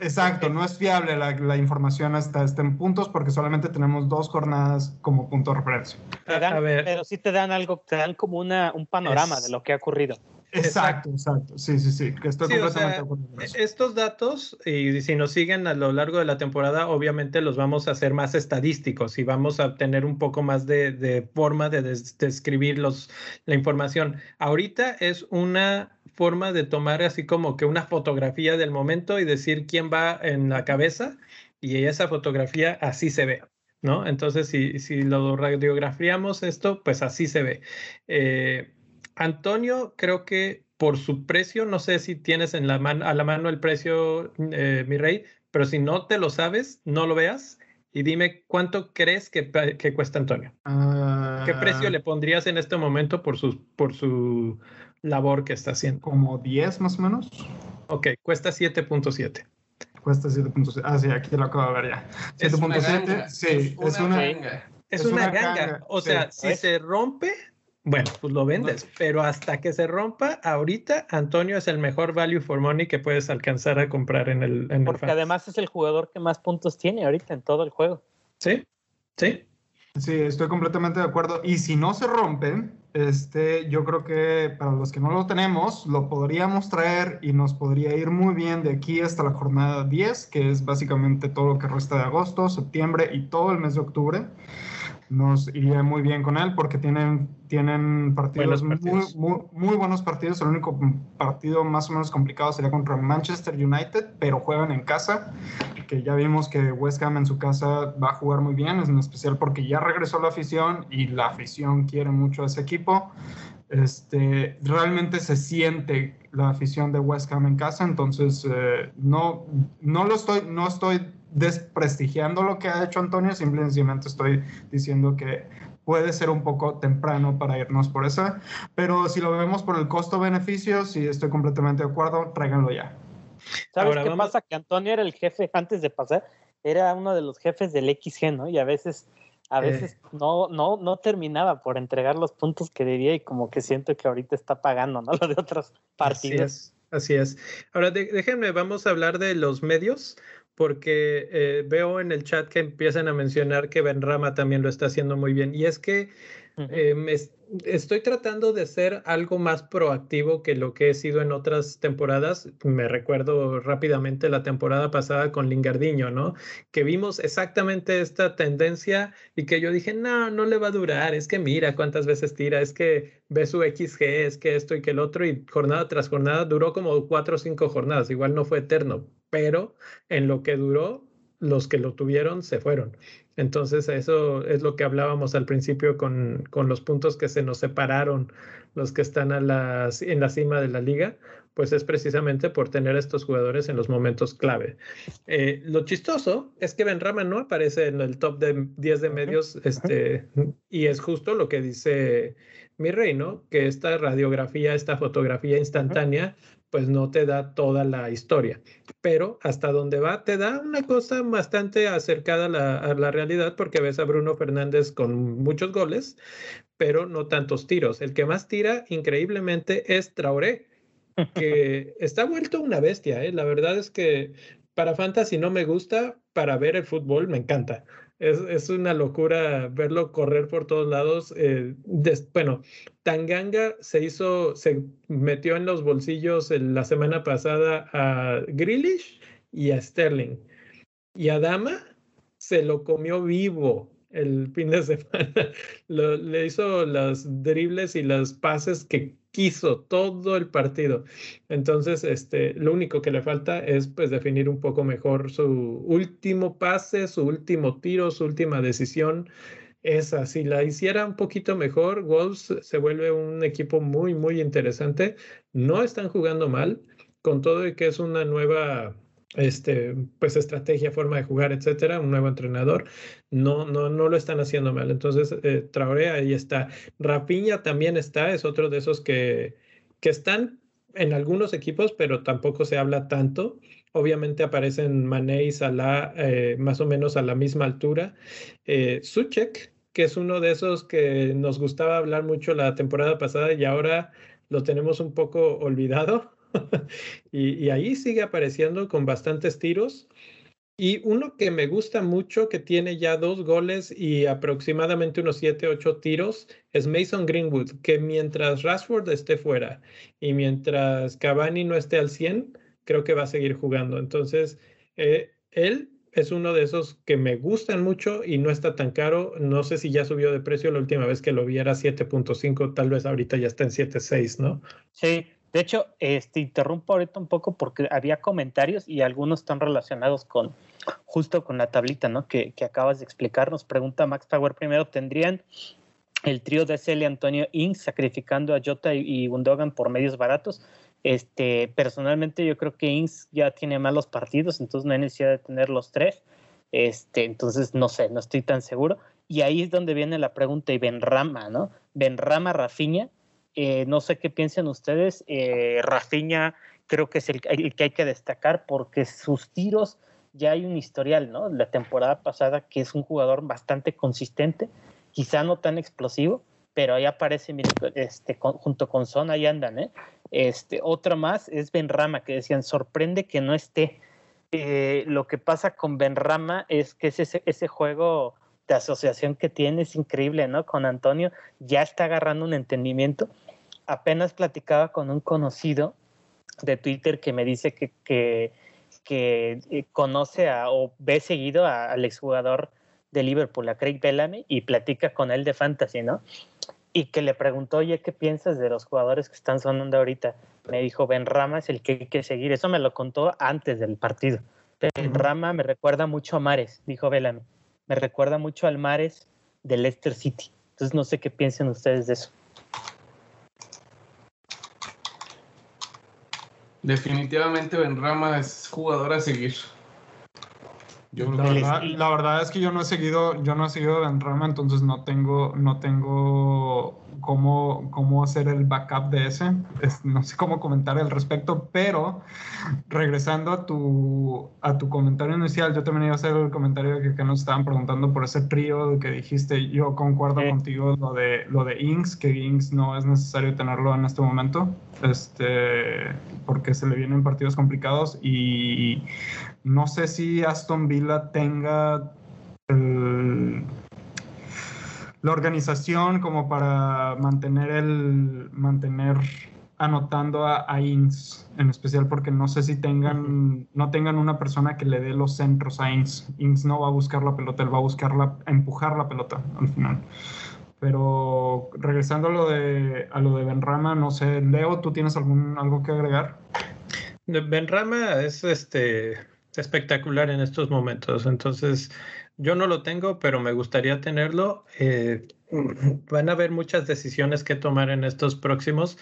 Exacto, no es fiable la, información hasta este puntos porque solamente tenemos dos jornadas como punto de referencia. Pero sí te dan algo, te dan como una, un panorama de lo que ha ocurrido. Exacto, exacto. Sí, sí, sí. Estoy completamente de acuerdo Estos datos, y si nos siguen a lo largo de la temporada, obviamente los vamos a hacer más estadísticos y vamos a tener un poco más de, forma de describir los, la información. Ahorita es una forma de tomar así como que una fotografía del momento y decir quién va en la cabeza y esa fotografía así se ve. ¿No? Entonces, si, si lo radiografiamos esto, pues así se ve. Eh, Antonio, creo que por su precio, no sé si tienes en la mano, a la mano el precio, eh, mi rey, pero si no te lo sabes, no lo veas y dime cuánto crees que, que cuesta Antonio. ¿Qué precio ah. le pondrías en este momento por su, por su labor que está haciendo? Como 10 más o menos. Ok, cuesta 7.7. Cuesta 7.7. Ah, sí, aquí lo acabo de ver ya. 7.7, sí, es una, ganga. Es, una, ganga. O sea, si se rompe, bueno, pues lo vendes, pero hasta que se rompa, ahorita Antonio es el mejor value for money que puedes alcanzar a comprar en el. En Porque además es el jugador que más puntos tiene ahorita en todo el juego. Sí, sí. Sí, estoy completamente de acuerdo. Y si no se rompe, este, yo creo que para los que no lo tenemos, lo podríamos traer y nos podría ir muy bien de aquí hasta la jornada 10, que es básicamente todo lo que resta de agosto, septiembre y todo el mes de octubre. Nos iría muy bien con él porque tienen, tienen partidos, Muy, muy, buenos partidos. El único partido más o menos complicado sería contra Manchester United, pero juegan en casa, que ya vimos que West Ham en su casa va a jugar muy bien, en especial porque ya regresó la afición y la afición quiere mucho a ese equipo. Este, realmente se siente la afición de West Ham en casa, entonces eh, no, no lo estoy, no estoy desprestigiando lo que ha hecho Antonio, simplemente estoy diciendo que puede ser un poco temprano para irnos por esa, pero si lo vemos por el costo-beneficio, sí estoy completamente de acuerdo, tráiganlo ya. ¿Sabes qué pasa? Que Antonio era el jefe antes de pasar, era uno de los jefes del XG, ¿no? Y a veces a eh. veces no, no, no terminaba por entregar los puntos que debía y como que siento que ahorita está pagando, ¿no? Lo de otros partidos. Así es. Ahora déjenme, vamos a hablar de los medios porque eh, veo en el chat que empiezan a mencionar que Benrama también lo está haciendo muy bien. Y es que eh, estoy tratando de ser algo más proactivo que lo que he sido en otras temporadas. Me recuerdo rápidamente la temporada pasada con Lingardiño, ¿no? Que vimos exactamente esta tendencia y que yo dije, no, no le va a durar. Es que mira cuántas veces tira, es que ve su XG, es que esto y que el otro. Y jornada tras jornada duró como cuatro o cinco jornadas. Igual no fue eterno, pero en lo que duró, los que lo tuvieron se fueron. Entonces, eso es lo que hablábamos al principio con, los puntos que se nos separaron, los que están a las, en la cima de la liga, pues es precisamente por tener a estos jugadores en los momentos clave. Eh, lo chistoso es que Benrama no aparece en el top de 10 de medios, este, y es justo lo que dice mi rey, ¿no? Que esta radiografía, esta fotografía instantánea, pues no te da toda la historia, pero hasta donde va te da una cosa bastante acercada a la, realidad porque ves a Bruno Fernández con muchos goles, pero no tantos tiros. El que más tira increíblemente es Traoré, que está vuelto una bestia. ¿eh? La verdad es que para Fantasy no me gusta, para ver el fútbol me encanta. Es, una locura verlo correr por todos lados. Eh, bueno, Tanganga se hizo, se metió en los bolsillos la semana pasada a Grealish y a Sterling. Y a Dama se lo comió vivo el fin de semana. le hizo las dribles y las pases que quiso todo el partido. Entonces, este, lo único que le falta es pues definir un poco mejor su último pase, su último tiro, su última decisión. Esa, si la hiciera un poquito mejor, Wolves se vuelve un equipo muy, muy interesante. No están jugando mal, con todo y que es una nueva este, pues estrategia, forma de jugar, etcétera, un nuevo entrenador, no, no, no lo están haciendo mal. Entonces, eh, Traoré ahí está. Rapiña también está, es otro de esos que, que están en algunos equipos, pero tampoco se habla tanto. Obviamente aparecen Mané y Salah eh, más o menos a la misma altura. Eh, Suchek, que es uno de esos que nos gustaba hablar mucho la temporada pasada y ahora lo tenemos un poco olvidado. y, ahí sigue apareciendo con bastantes tiros. Y uno que me gusta mucho, que tiene ya dos goles y aproximadamente unos 7, 8 tiros, es Mason Greenwood, que mientras Rashford esté fuera y mientras Cavani no esté al 100, creo que va a seguir jugando. Entonces, eh, él es uno de esos que me gustan mucho y no está tan caro. No sé si ya subió de precio la última vez que lo vi era 7.5, tal vez ahorita ya está en 7.6, ¿no? Sí, de hecho, este, interrumpo ahorita un poco porque había comentarios y algunos están relacionados con justo con la tablita ¿no? que, acabas de explicar. Nos pregunta Max Power primero, ¿tendrían el trío de Celia Antonio Inks sacrificando a Jota y, Gundogan por medios baratos? Este, personalmente yo creo que Inks ya tiene malos partidos, entonces no hay necesidad de tener los tres. Este, entonces no sé, no estoy tan seguro. Y ahí es donde viene la pregunta y Benrama, ¿no? Benrama Rafiña eh, no sé qué piensan ustedes. Eh, Rafinha creo que es el, que hay que destacar porque sus tiros ya hay un historial, ¿no? La temporada pasada que es un jugador bastante consistente, quizá no tan explosivo, pero ahí aparece este, junto con Son, ahí andan, ¿eh? Este, otra más es Benrama, que decían, sorprende que no esté. Eh, lo que pasa con Benrama es que ese, ese juego de asociación que tiene es increíble, ¿no? Con Antonio ya está agarrando un entendimiento. Apenas platicaba con un conocido de Twitter que me dice que, que, que eh, conoce a, o ve seguido al exjugador de Liverpool, a Craig Bellamy, y platica con él de fantasy, ¿no? Y que le preguntó, oye, ¿qué piensas de los jugadores que están sonando ahorita? Me dijo, Ben Rama es el que hay que seguir. Eso me lo contó antes del partido. Ben Rama me recuerda mucho a Mares, dijo Bellamy. Me recuerda mucho al Mares de Leicester City. Entonces no sé qué piensen ustedes de eso. Definitivamente Benrama es jugador a seguir. Yo la, verdad, la verdad es que yo no he seguido, yo no he seguido Benrama, entonces no tengo, no tengo cómo, cómo hacer el backup de ese. no sé cómo comentar al respecto, pero regresando a tu, a tu comentario inicial, yo también iba a hacer el comentario que, que nos estaban preguntando por ese trío que dijiste. Yo concuerdo contigo lo de, lo de Inks, que Inks no es necesario tenerlo en este momento, este, porque se le vienen partidos complicados y no sé si Aston Villa tenga el la organización como para mantener el mantener anotando a, a, en especial porque no sé si tengan, no tengan una persona que le dé los centros a Ings. Ings no va a buscar la pelota, él va a buscar la, empujar la pelota al final. Pero regresando a lo de, a lo de Benrama, no sé, Leo, ¿tú tienes algún, algo que agregar? Benrama es este espectacular en estos momentos, entonces yo no lo tengo, pero me gustaría tenerlo. Eh, van a haber muchas decisiones que tomar en estos próximos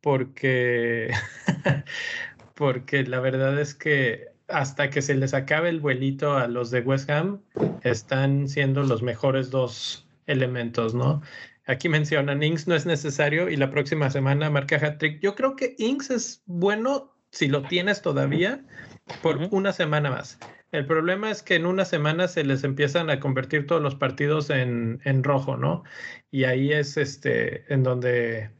porque, porque la verdad es que hasta que se les acabe el vuelito a los de West Ham, están siendo los mejores dos elementos, ¿no? Aquí mencionan Inks no es necesario y la próxima semana marca hat-trick. Yo creo que Inks es bueno si lo tienes todavía por una semana más. El problema es que en una semana se les empiezan a convertir todos los partidos en, rojo, ¿no? Y ahí es este en donde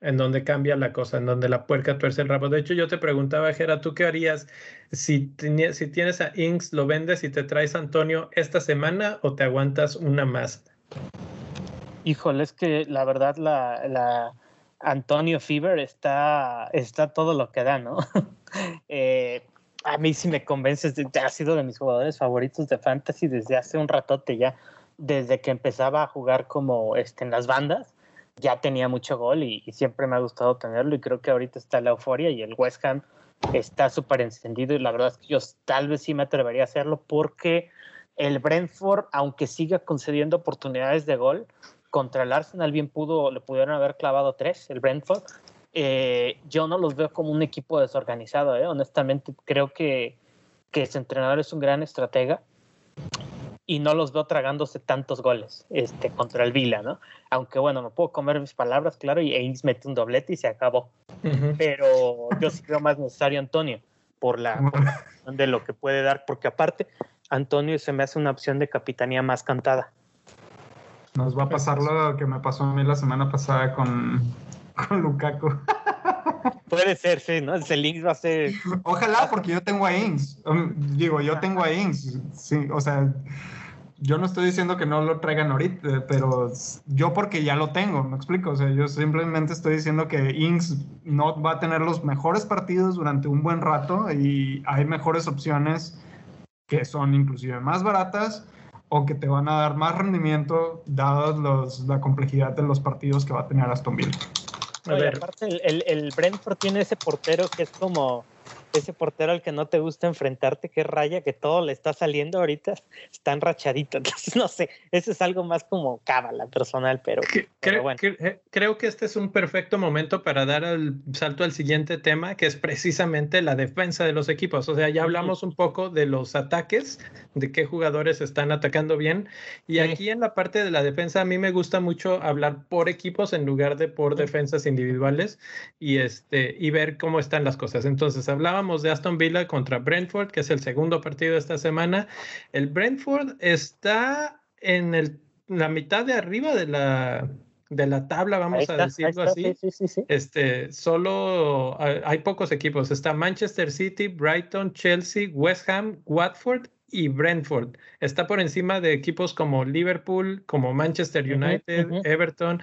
en donde cambia la cosa, en donde la puerca tuerce el rabo. De hecho, yo te preguntaba, Jera, ¿tú qué harías si, si tienes a Inks, lo vendes y te traes a Antonio esta semana o te aguantas una más? Híjole, es que la verdad la, la Antonio Fever está, está todo lo que da, ¿no? eh, a mí sí me convences, ha sido de mis jugadores favoritos de fantasy desde hace un ratote ya, desde que empezaba a jugar como este, en las bandas, ya tenía mucho gol y, siempre me ha gustado tenerlo y creo que ahorita está la euforia y el West Ham está súper encendido y la verdad es que yo tal vez sí me atrevería a hacerlo porque el Brentford, aunque siga concediendo oportunidades de gol, contra el Arsenal bien pudo, le pudieron haber clavado tres, el Brentford, eh, yo no los veo como un equipo desorganizado, ¿eh? honestamente creo que, que ese entrenador es un gran estratega y no los veo tragándose tantos goles este, contra el Vila, ¿no? Aunque bueno, no puedo comer mis palabras, claro, y Ains mete un doblete y se acabó. Pero yo sí creo más necesario Antonio por la de lo que puede dar, porque aparte Antonio se me hace una opción de capitanía más cantada. Nos va a pasar lo que me pasó a mí la semana pasada con, con Lukaku. Puede ser, sí, ¿no? Ese Links va a ser. Ojalá, porque yo tengo a Ings. Um, digo, yo tengo a Ings. Sí, o sea, yo no estoy diciendo que no lo traigan ahorita, pero yo porque ya lo tengo, me explico. O sea, yo simplemente estoy diciendo que Ings no va a tener los mejores partidos durante un buen rato y hay mejores opciones que son inclusive más baratas o que te van a dar más rendimiento dadas la complejidad de los partidos que va a tener Aston Villa aparte el, el, Brentford tiene ese portero que es como ese portero al que no te gusta enfrentarte, que raya, que todo le está saliendo ahorita, está enrachadito. Entonces, no sé, eso es algo más como cábala personal, pero, creo, bueno. Eh, creo que este es un perfecto momento para dar el salto al siguiente tema, que es precisamente la defensa de los equipos. O sea, ya hablamos un poco de los ataques, de qué jugadores están atacando bien, y aquí en la parte de la defensa a mí me gusta mucho hablar por equipos en lugar de por defensas individuales y, este, y ver cómo están las cosas. Entonces, hablábamos de Aston Villa contra Brentford, que es el segundo partido de esta semana. El Brentford está en el, la mitad de arriba de la, de la tabla, vamos a decirlo así. este, solo hay pocos equipos. Está Manchester City, Brighton, Chelsea, West Ham, Watford y Brentford. Está por encima de equipos como Liverpool, como Manchester United, Everton,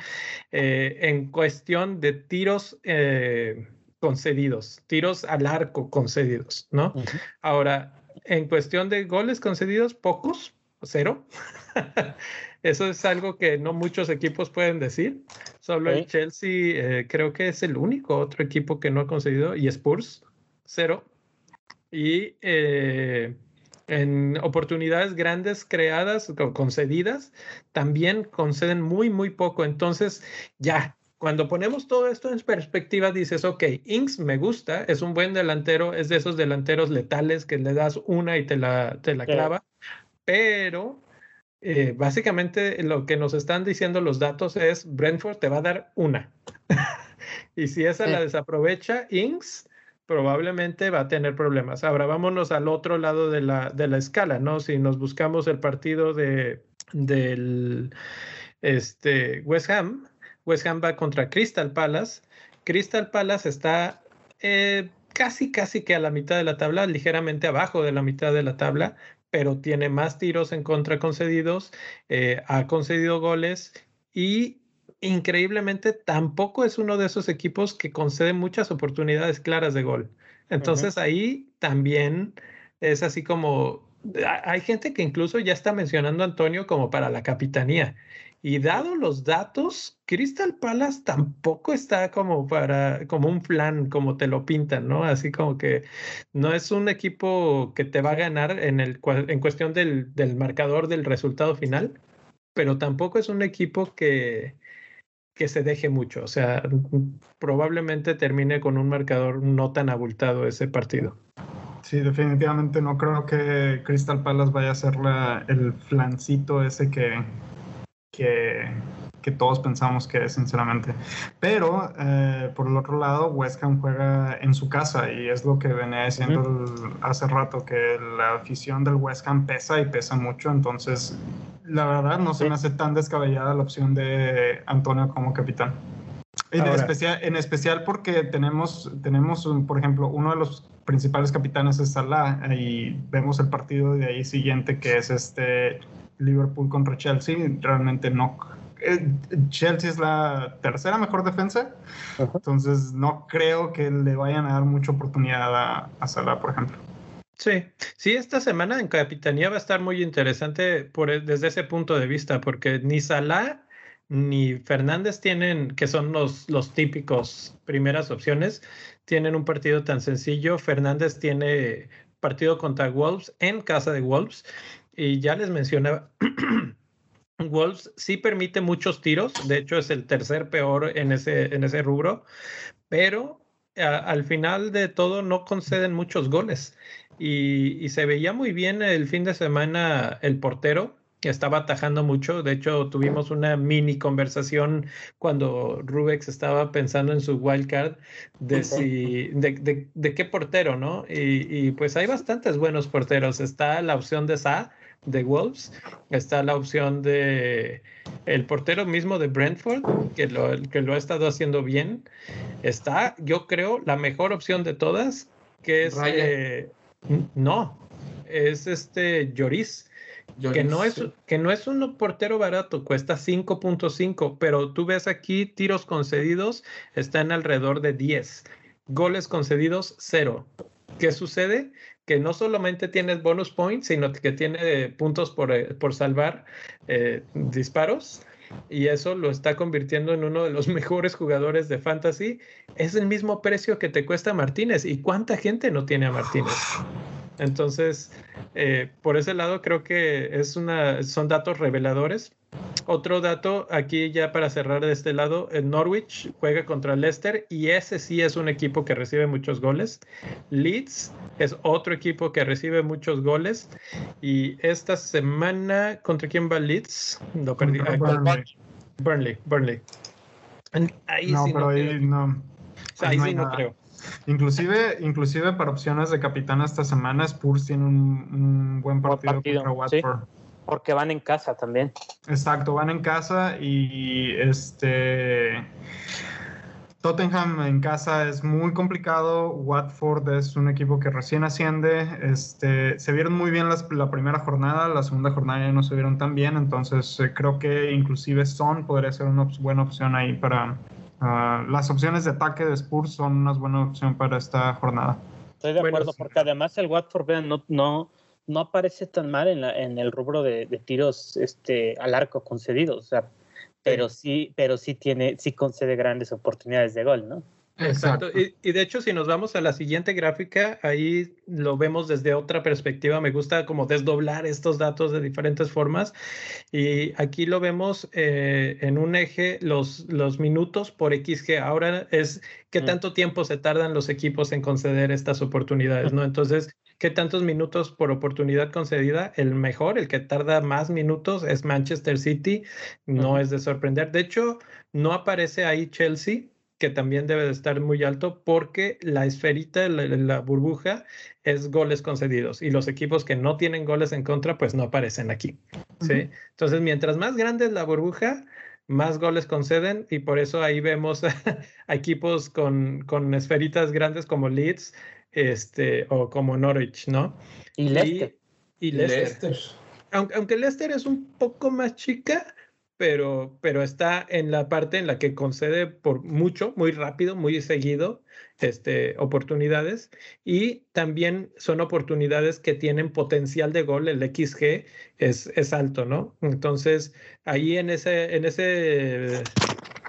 eh, en cuestión de tiros. Eh, concedidos, tiros al arco concedidos, ¿no? Ahora, en cuestión de goles concedidos, pocos, cero. Eso es algo que no muchos equipos pueden decir. Solo el Chelsea eh, creo que es el único otro equipo que no ha concedido y Spurs, cero. Y eh, en oportunidades grandes creadas o concedidas, también conceden muy, muy poco. Entonces, ya, cuando ponemos todo esto en perspectiva, dices, ok, Inks me gusta, es un buen delantero, es de esos delanteros letales que le das una y te la, te la clava, pero eh, básicamente lo que nos están diciendo los datos es Brentford te va a dar una. y si esa la desaprovecha, Inks probablemente va a tener problemas. Ahora vámonos al otro lado de la, de la escala, ¿no? Si nos buscamos el partido de, del este, West Ham, West Ham va contra Crystal Palace. Crystal Palace está eh, casi, casi que a la mitad de la tabla, ligeramente abajo de la mitad de la tabla, pero tiene más tiros en contra concedidos, eh, ha concedido goles y increíblemente tampoco es uno de esos equipos que concede muchas oportunidades claras de gol. Entonces ahí también es así como, hay gente que incluso ya está mencionando a Antonio como para la capitanía. Y dado los datos, Crystal Palace tampoco está como para, como un plan, como te lo pintan, ¿no? Así como que no es un equipo que te va a ganar en, el, en cuestión del, del marcador del resultado final, pero tampoco es un equipo que, que se deje mucho. O sea, probablemente termine con un marcador no tan abultado ese partido. Sí, definitivamente no creo que Crystal Palace vaya a ser la, el flancito ese que, que, que todos pensamos que es, sinceramente. Pero, eh, por el otro lado, West Ham juega en su casa y es lo que venía diciendo hace rato, que la afición del West Ham pesa y pesa mucho, entonces, la verdad, no se me hace tan descabellada la opción de Antonio como capitán. En especial, en especial porque tenemos, tenemos por ejemplo, uno de los principales capitanes es Salah y vemos el partido de ahí siguiente que es este Liverpool contra Chelsea, realmente no. Eh, Chelsea es la tercera mejor defensa, entonces no creo que le vayan a dar mucha oportunidad a, a Salah, por ejemplo. Sí, sí, esta semana en Capitanía va a estar muy interesante por, e, desde ese punto de vista, porque ni Salah ni Fernández tienen, que son los, los típicos primeras opciones, tienen un partido tan sencillo. Fernández tiene partido contra Wolves en casa de Wolves y ya les mencionaba, Wolves sí permite muchos tiros, de hecho es el tercer peor en ese, en ese rubro, pero al final de todo no conceden muchos goles. Y, y, se veía muy bien el fin de semana el portero, estaba atajando mucho. De hecho, tuvimos una mini conversación cuando Rubex estaba pensando en su wildcard de si, de, de, qué portero, ¿no? Y, y, pues hay bastantes buenos porteros. Está la opción de Sa, de Wolves, está la opción de el portero mismo de Brentford, que lo, que lo ha estado haciendo bien. Está, yo creo, la mejor opción de todas, que es... Eh, no, es este Lloris. Que no, es, que no es un portero barato, cuesta 5.5, pero tú ves aquí tiros concedidos, está en alrededor de 10. Goles concedidos, cero. ¿Qué sucede? Que no solamente tienes bonus points, sino que tiene puntos por, eh, por salvar eh, disparos. Y eso lo está convirtiendo en uno de los mejores jugadores de fantasy. Es el mismo precio que te cuesta Martínez. ¿Y cuánta gente no tiene a Martínez? Entonces, eh, por ese lado creo que es una, son datos reveladores. Otro dato aquí ya para cerrar de este lado, el Norwich juega contra Leicester y ese sí es un equipo que recibe muchos goles. Leeds es otro equipo que recibe muchos goles y esta semana contra quién va Leeds? Lo perdí. Ah, Burnley. Burnley, Ahí no, sí pero no ahí no. ahí sí no creo. Inclusive, inclusive para opciones de capitán esta semana, Spurs tiene un, buen partido, contra Watford. Porque van en casa también. Exacto, van en casa y este Tottenham en casa es muy complicado. Watford es un equipo que recién asciende. Este, se vieron muy bien la primera jornada, la segunda jornada ya no se vieron tan bien. Entonces eh, creo que inclusive Son podría ser una buena opción ahí para, Ah, las opciones de ataque de Spurs son una buena opción para esta jornada. Estoy de acuerdo, porque además el Watford no, no, no aparece tan mal en, la, en el rubro de, de, tiros este, al arco concedidos, o sea, pero sí, pero sí tiene, sí concede grandes oportunidades de gol, ¿no? Exacto. Y, y, de hecho, si nos vamos a la siguiente gráfica, ahí lo vemos desde otra perspectiva. Me gusta como desdoblar estos datos de diferentes formas. Y aquí lo vemos eh, en un eje, los, los minutos por XG. Ahora es qué tanto tiempo se tardan los equipos en conceder estas oportunidades, ¿no? Entonces, ¿qué tantos minutos por oportunidad concedida? El mejor, el que tarda más minutos es Manchester City. No es de sorprender. De hecho, no aparece ahí Chelsea que también debe de estar muy alto porque la esferita, la, la, burbuja, es goles concedidos y los equipos que no tienen goles en contra, pues no aparecen aquí. ¿sí? Entonces, mientras más grande es la burbuja, más goles conceden y por eso ahí vemos a, equipos con, con, esferitas grandes como Leeds este, o como Norwich, ¿no? Y Leicester. Y, y Leicester. Leicester. Aunque, aunque Leicester es un poco más chica, pero, pero está en la parte en la que concede por mucho, muy rápido, muy seguido este, oportunidades y también son oportunidades que tienen potencial de gol, el XG es, es alto, ¿no? Entonces, ahí en ese, en ese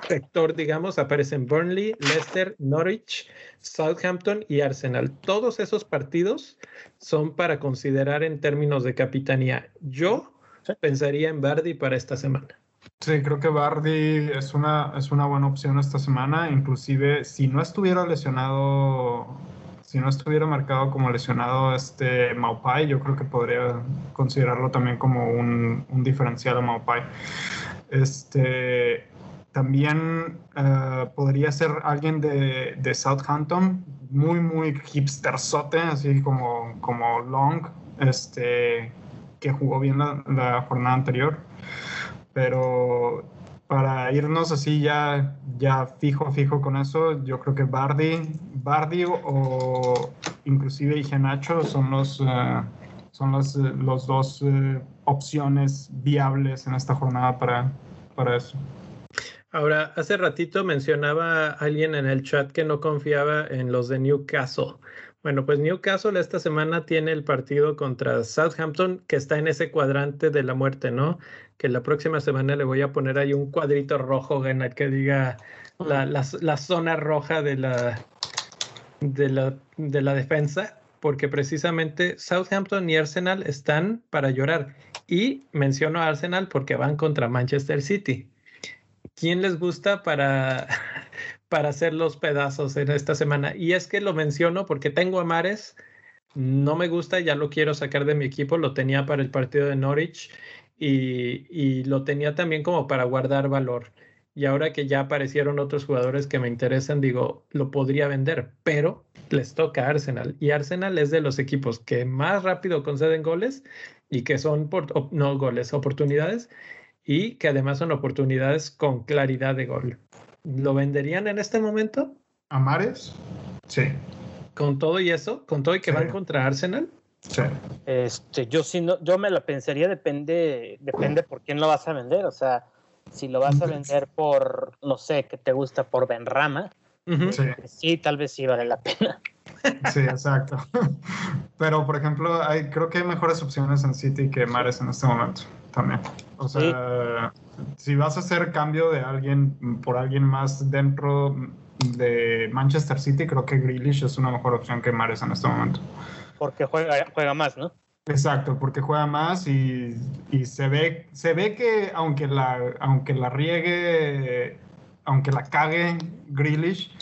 sector, digamos, aparecen Burnley, Leicester, Norwich, Southampton y Arsenal. Todos esos partidos son para considerar en términos de capitanía. Yo pensaría en Bardi para esta semana. Sí, creo que Bardi es una, es una buena opción esta semana. Inclusive, si no estuviera lesionado, si no estuviera marcado como lesionado este Maupai, yo creo que podría considerarlo también como un, un diferencial a Maupai. Este, también uh, podría ser alguien de, de, Southampton, muy, muy hipsterzote, así como, como Long, este, que jugó bien la, la jornada anterior pero para irnos así ya, ya fijo, fijo con eso, yo creo que Bardi, Bardi o inclusive Igenacho son los, uh, son los, los dos uh, opciones viables en esta jornada para, para eso. Ahora, hace ratito mencionaba alguien en el chat que no confiaba en los de Newcastle. Bueno, pues Newcastle esta semana tiene el partido contra Southampton, que está en ese cuadrante de la muerte, ¿no? Que la próxima semana le voy a poner ahí un cuadrito rojo en el que diga la, la, la zona roja de la, de la, de la defensa, porque precisamente Southampton y Arsenal están para llorar. Y menciono a Arsenal porque van contra Manchester City. ¿Quién les gusta para, para hacer los pedazos en esta semana. Y es que lo menciono porque tengo a Mares, no me gusta, ya lo quiero sacar de mi equipo, lo tenía para el partido de Norwich y, lo tenía también como para guardar valor. Y ahora que ya aparecieron otros jugadores que me interesan, digo, lo podría vender, pero les toca a Arsenal. Y Arsenal es de los equipos que más rápido conceden goles y que son, por, no goles, oportunidades, y que además son oportunidades con claridad de gol. ¿Lo venderían en este momento? ¿A Mares? Sí. ¿Con todo y eso? ¿Con todo y que sí. van contra Arsenal? Sí. Este, yo sí no, yo me la pensaría, depende, depende por quién lo vas a vender. O sea, si lo vas a vender por, no sé, que te gusta por Benrama, uh -huh. sí. sí, tal vez sí vale la pena. Sí, exacto. Pero, por ejemplo, hay, creo que hay mejores opciones en City que Mares en este momento también. O sea, sí. si vas a hacer cambio de alguien por alguien más dentro de Manchester City, creo que Grealish es una mejor opción que Mares en este momento. Porque juega, juega más, ¿no? Exacto, porque juega más y, y, se, ve, se ve que aunque la, aunque la riegue, aunque la cague Grealish,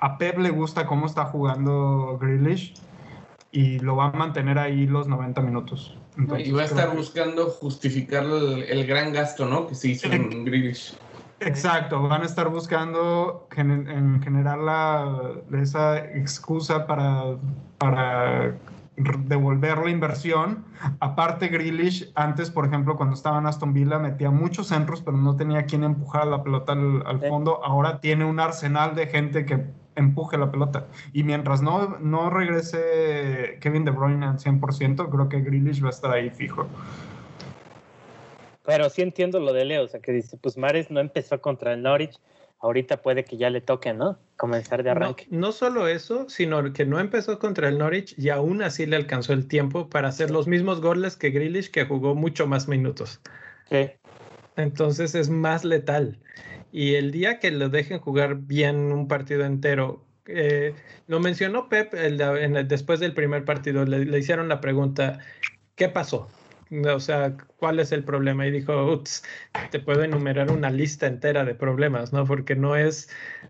a Pep le gusta cómo está jugando Grealish y lo va a mantener ahí los 90 minutos. Entonces, y va a estar que... buscando justificar el, el, gran gasto, ¿no? Que se hizo en Grealish. Exacto, van a estar buscando en, en generar la, esa excusa para, para devolver la inversión. Aparte, Grealish, antes, por ejemplo, cuando estaba en Aston Villa, metía muchos centros, pero no tenía quien empujar la pelota al, al fondo. Ahora tiene un arsenal de gente que empuje la pelota. Y mientras no, no regrese Kevin De Bruyne al 100%, creo que Grealish va a estar ahí fijo. Pero sí entiendo lo de Leo, o sea, que dice, pues Mares no empezó contra el Norwich, ahorita puede que ya le toque, ¿no? Comenzar de arranque. No, no, solo eso, sino que no empezó contra el Norwich y aún así le alcanzó el tiempo para hacer los mismos goles que Grealish, que jugó mucho más minutos. Sí. Entonces es más letal. Y el día que lo dejen jugar bien un partido entero, eh, lo mencionó Pep el, en el, después del primer partido, le, le hicieron la pregunta, ¿qué pasó? O sea, ¿cuál es el problema? Y dijo, ups, te puedo enumerar una lista entera de problemas, ¿no? Porque no es,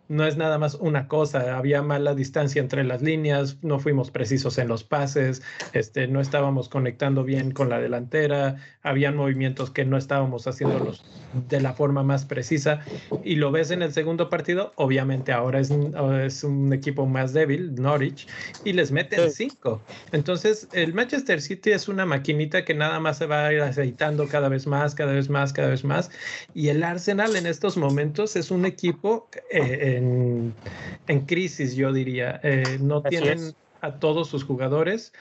no es nada más una cosa. Había mala distancia entre las líneas, no fuimos precisos en los pases, este, no estábamos conectando bien con la delantera, habían movimientos que no estábamos haciéndolos de la forma más precisa. Y lo ves en el segundo partido, obviamente ahora es, es un equipo más débil, Norwich, y les meten cinco. Entonces, el Manchester City es una maquinita que nada más se va a ir aceitando cada vez más, cada vez más, cada vez más. Y el Arsenal en estos momentos es un equipo eh, en, en, crisis, yo diría. Eh, no Así tienen es. a todos sus jugadores.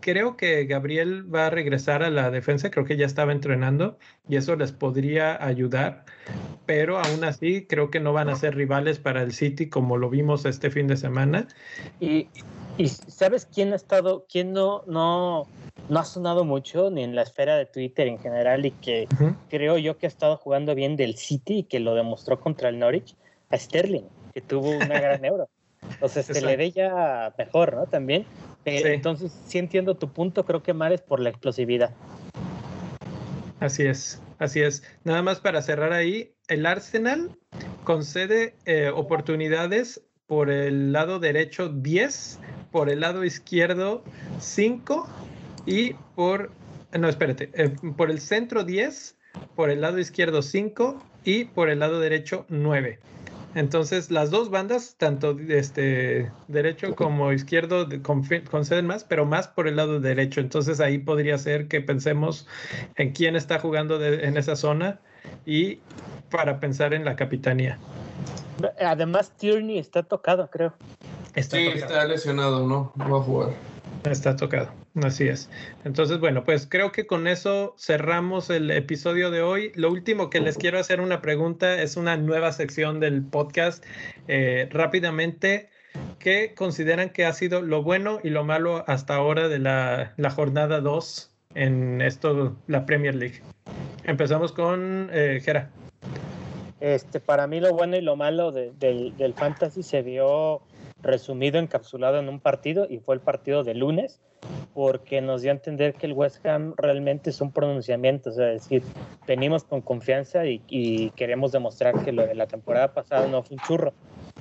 Creo que Gabriel va a regresar a la defensa, creo que ya estaba entrenando y eso les podría ayudar. Pero aún así, creo que no van a ser rivales para el City como lo vimos este fin de semana. Y, y ¿sabes quién ha estado, quién no, no, no ha sonado mucho ni en la esfera de Twitter en general y que uh -huh. creo yo que ha estado jugando bien del City y que lo demostró contra el Norwich a Sterling, que tuvo una gran euro. Entonces se le ve ya mejor, ¿no? También. Eh, sí. Entonces sí entiendo tu punto, creo que más es por la explosividad. Así es, así es. Nada más para cerrar ahí, el Arsenal concede eh, oportunidades por el lado derecho 10, por el lado izquierdo 5 y por, no, espérate, eh, por el centro 10, por el lado izquierdo 5 y por el lado derecho 9. Entonces, las dos bandas, tanto este derecho como izquierdo, conceden más, pero más por el lado derecho. Entonces, ahí podría ser que pensemos en quién está jugando de, en esa zona y para pensar en la capitanía. Además, Tierney está tocado, creo. Está sí, tocado. está lesionado, ¿no? No va a jugar. Está tocado, así es. Entonces, bueno, pues creo que con eso cerramos el episodio de hoy. Lo último que les quiero hacer una pregunta es una nueva sección del podcast. Eh, rápidamente, ¿qué consideran que ha sido lo bueno y lo malo hasta ahora de la, la jornada 2 en esto, la Premier League? Empezamos con eh, Gera. Este, para mí lo bueno y lo malo de, de, del fantasy se vio resumido, encapsulado en un partido y fue el partido de lunes, porque nos dio a entender que el West Ham realmente es un pronunciamiento, o sea, es decir, venimos con confianza y, y queremos demostrar que lo de la temporada pasada no fue un churro,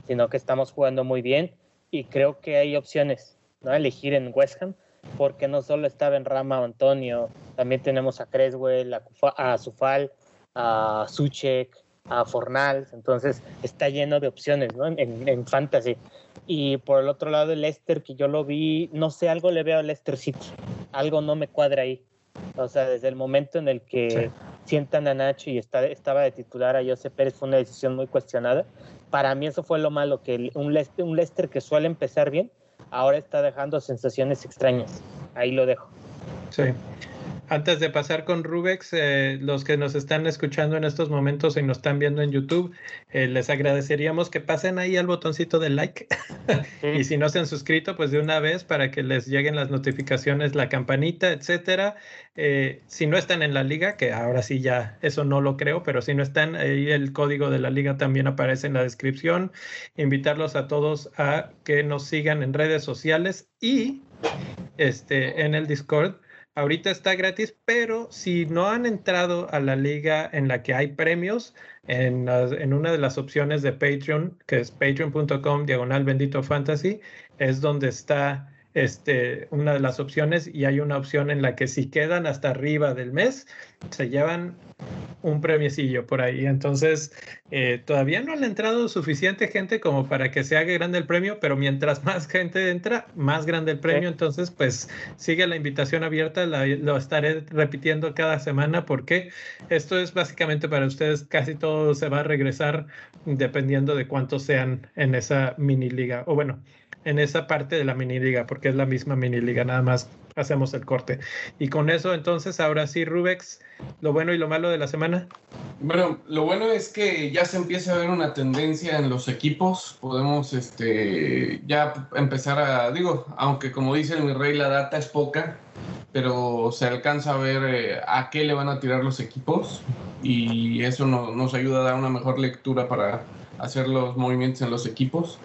sino que estamos jugando muy bien y creo que hay opciones, ¿no? Elegir en West Ham, porque no solo estaba en Rama Antonio, también tenemos a Creswell, a, Kufa, a a Suchek, a Fornals, entonces está lleno de opciones ¿no? en, en, fantasy. Y por el otro lado, el Leicester, que yo lo vi, no sé, algo le veo al Leicester City, algo no me cuadra ahí. O sea, desde el momento en el que sí. sientan a Nacho y está, estaba de titular a José Pérez, fue una decisión muy cuestionada. Para mí eso fue lo malo, que un Leicester, un Leicester que suele empezar bien, ahora está dejando sensaciones extrañas. Ahí lo dejo. Sí. Antes de pasar con Rubex, eh, los que nos están escuchando en estos momentos y nos están viendo en YouTube, eh, les agradeceríamos que pasen ahí al botoncito de like. Sí. y si no se han suscrito, pues de una vez para que les lleguen las notificaciones, la campanita, etcétera. Eh, si no están en la liga, que ahora sí ya eso no lo creo, pero si no están, ahí el código de la liga también aparece en la descripción. Invitarlos a todos a que nos sigan en redes sociales y este, en el Discord ahorita está gratis, pero si no han entrado a la liga en la que hay premios, en, en una de las opciones de Patreon, que es patreon.com diagonal bendito fantasy, es donde está este, una de las opciones y hay una opción en la que si quedan hasta arriba del mes, se llevan un premiecillo por ahí. Entonces, eh, todavía no han entrado suficiente gente como para que se haga grande el premio, pero mientras más gente entra, más grande el premio. Entonces, pues sigue la invitación abierta, la, lo estaré repitiendo cada semana porque esto es básicamente para ustedes, casi todo se va a regresar dependiendo de cuántos sean en esa mini liga. O bueno, en esa parte de la mini liga, porque es la misma mini liga, nada más hacemos el corte. Y con eso, entonces, ahora sí, Rubex, lo bueno y lo malo de la semana. Bueno, lo bueno es que ya se empieza a ver una tendencia en los equipos. Podemos este, ya empezar a, digo, aunque como dice mi rey, la data es poca, pero se alcanza a ver eh, a qué le van a tirar los equipos y eso nos ayuda a dar una mejor lectura para hacer los movimientos en los equipos.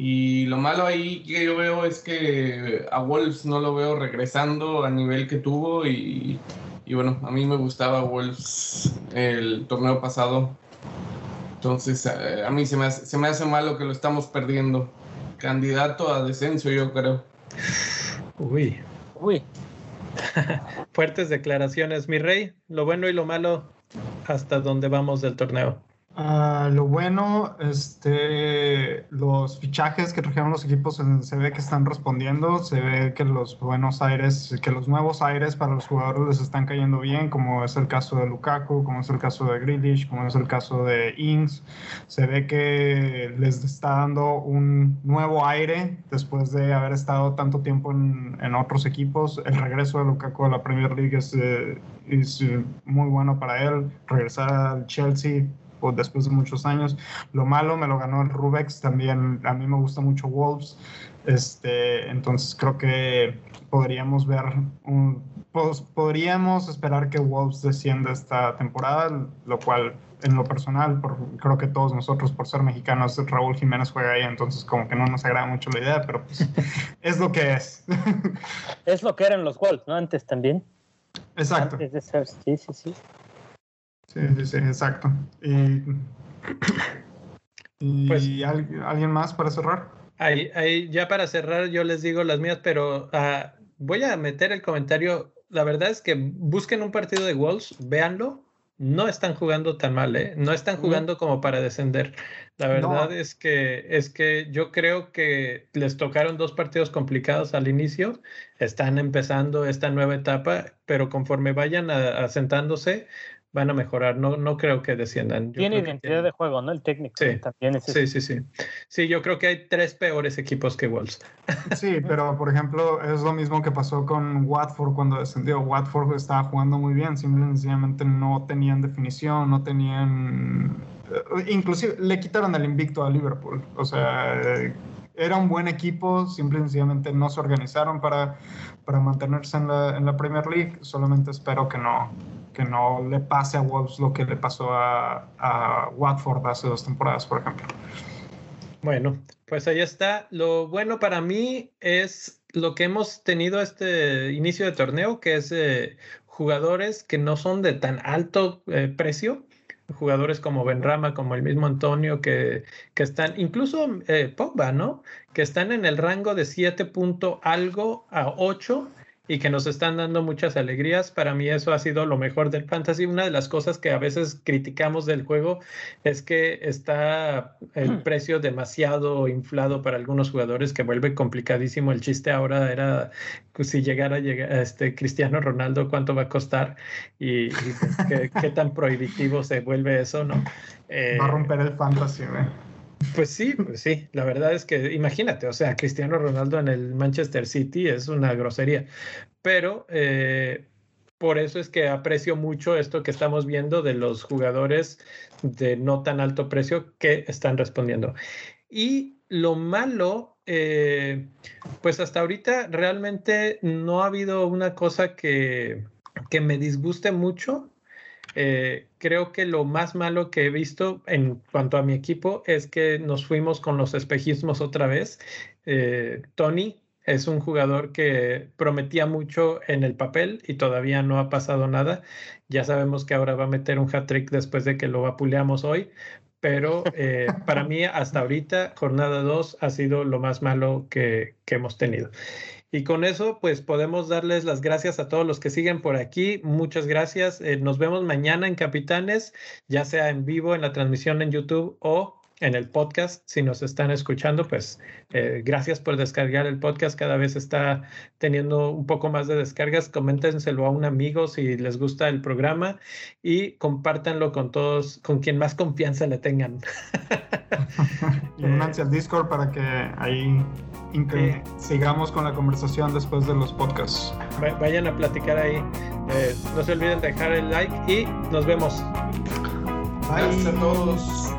Y lo malo ahí que yo veo es que a Wolves no lo veo regresando al nivel que tuvo y, y bueno, a mí me gustaba Wolves el torneo pasado. Entonces a, a mí se me, hace, se me hace malo que lo estamos perdiendo. Candidato a descenso, yo creo. Uy. Uy. Fuertes declaraciones, mi rey. Lo bueno y lo malo hasta dónde vamos del torneo. Uh, lo bueno, este, los fichajes que trajeron los equipos se ve que están respondiendo, se ve que los buenos aires, que los nuevos aires para los jugadores les están cayendo bien, como es el caso de Lukaku, como es el caso de Grealish, como es el caso de Ings. Se ve que les está dando un nuevo aire después de haber estado tanto tiempo en, en otros equipos. El regreso de Lukaku a la Premier League es, eh, es muy bueno para él. Regresar al Chelsea pues, después de muchos años. Lo malo me lo ganó el Rubex, también a mí me gusta mucho Wolves, este, entonces creo que podríamos ver un, pues, podríamos esperar que Wolves descienda esta temporada, lo cual en lo personal, por, creo que todos nosotros por ser mexicanos, Raúl Jiménez juega ahí, entonces como que no nos agrada mucho la idea, pero pues es lo que es. es lo que eran los Wolves, ¿no? Antes también. Exacto. Antes de ser, sí, sí, sí. Sí, sí, sí, exacto. ¿Y, y Pues- ¿al- alguien más para cerrar? Ahí, ahí, ya para cerrar, yo les digo las mías, pero ah, voy a meter el comentario. La verdad es que busquen un partido de Wolves, véanlo. No están jugando tan mal, ¿eh? No están jugando como para descender. La verdad No. es que es que yo creo que les tocaron dos partidos complicados al inicio. Están empezando esta nueva etapa, pero conforme vayan asentándose, van a mejorar. No, no creo que desciendan. Yo Tiene identidad de juego, ¿no? El técnico Sí. también es Sí, sí, sí. Sí, yo creo que hay tres peores equipos que Wolves. Sí, pero por ejemplo, es lo mismo que pasó con Watford cuando descendió. Watford estaba jugando muy bien, simple y sencillamente no tenían definición, no tenían... eh, Inclusive le quitaron el invicto a Liverpool. O sea, eh, era un buen equipo, simple y sencillamente no se organizaron para, para mantenerse en la, en la Premier League. Solamente espero que no, que no le pase a Wolves lo que le pasó a, Watford hace dos temporadas, por ejemplo. Bueno, pues ahí está. Lo bueno para mí es lo que hemos tenido este inicio de torneo, que es eh, jugadores que no son de tan alto eh, precio. Jugadores como Benrama, como el mismo Antonio, que, que están, incluso eh, Pogba, ¿no? Que están en el rango de 7 punto algo a 8 y que nos están dando muchas alegrías. Para mí eso ha sido lo mejor del fantasy. Una de las cosas que a veces criticamos del juego es que está el precio demasiado inflado para algunos jugadores que vuelve complicadísimo. El chiste ahora era pues, si llegara a llegar este Cristiano Ronaldo, cuánto va a costar y, y, pues, qué, qué, tan prohibitivo se vuelve eso, ¿no? Eh, va a romper el fantasy, ¿eh? Pues sí, pues sí, la verdad es que imagínate, o sea, Cristiano Ronaldo en el Manchester City es una grosería, pero eh, por eso es que aprecio mucho esto que estamos viendo de los jugadores de no tan alto precio que están respondiendo. Y lo malo, eh, pues hasta ahorita realmente no ha habido una cosa que, que me disguste mucho. Eh, creo que lo más malo que he visto en cuanto a mi equipo es que nos fuimos con los espejismos otra vez. Eh, Tony es un jugador que prometía mucho en el papel y todavía no ha pasado nada. Ya sabemos que ahora va a meter un hat-trick después de que lo vapuleamos hoy, pero eh, para mí hasta ahorita, jornada 2 ha sido lo más malo que, que hemos tenido. Y con eso, pues podemos darles las gracias a todos los que siguen por aquí. Muchas gracias. Eh, nos vemos mañana en Capitanes, ya sea en vivo en la transmisión en YouTube o en el podcast. Si nos están escuchando, pues eh, gracias por descargar el podcast. Cada vez está teniendo un poco más de descargas. Coméntenselo a un amigo si les gusta el programa y compártanlo con todos, con quien más confianza le tengan. y únanse al Discord para que ahí sigamos con la conversación después de los podcasts. Vayan a platicar ahí. Eh, no se olviden dejar el like y nos vemos. Bye. a todos.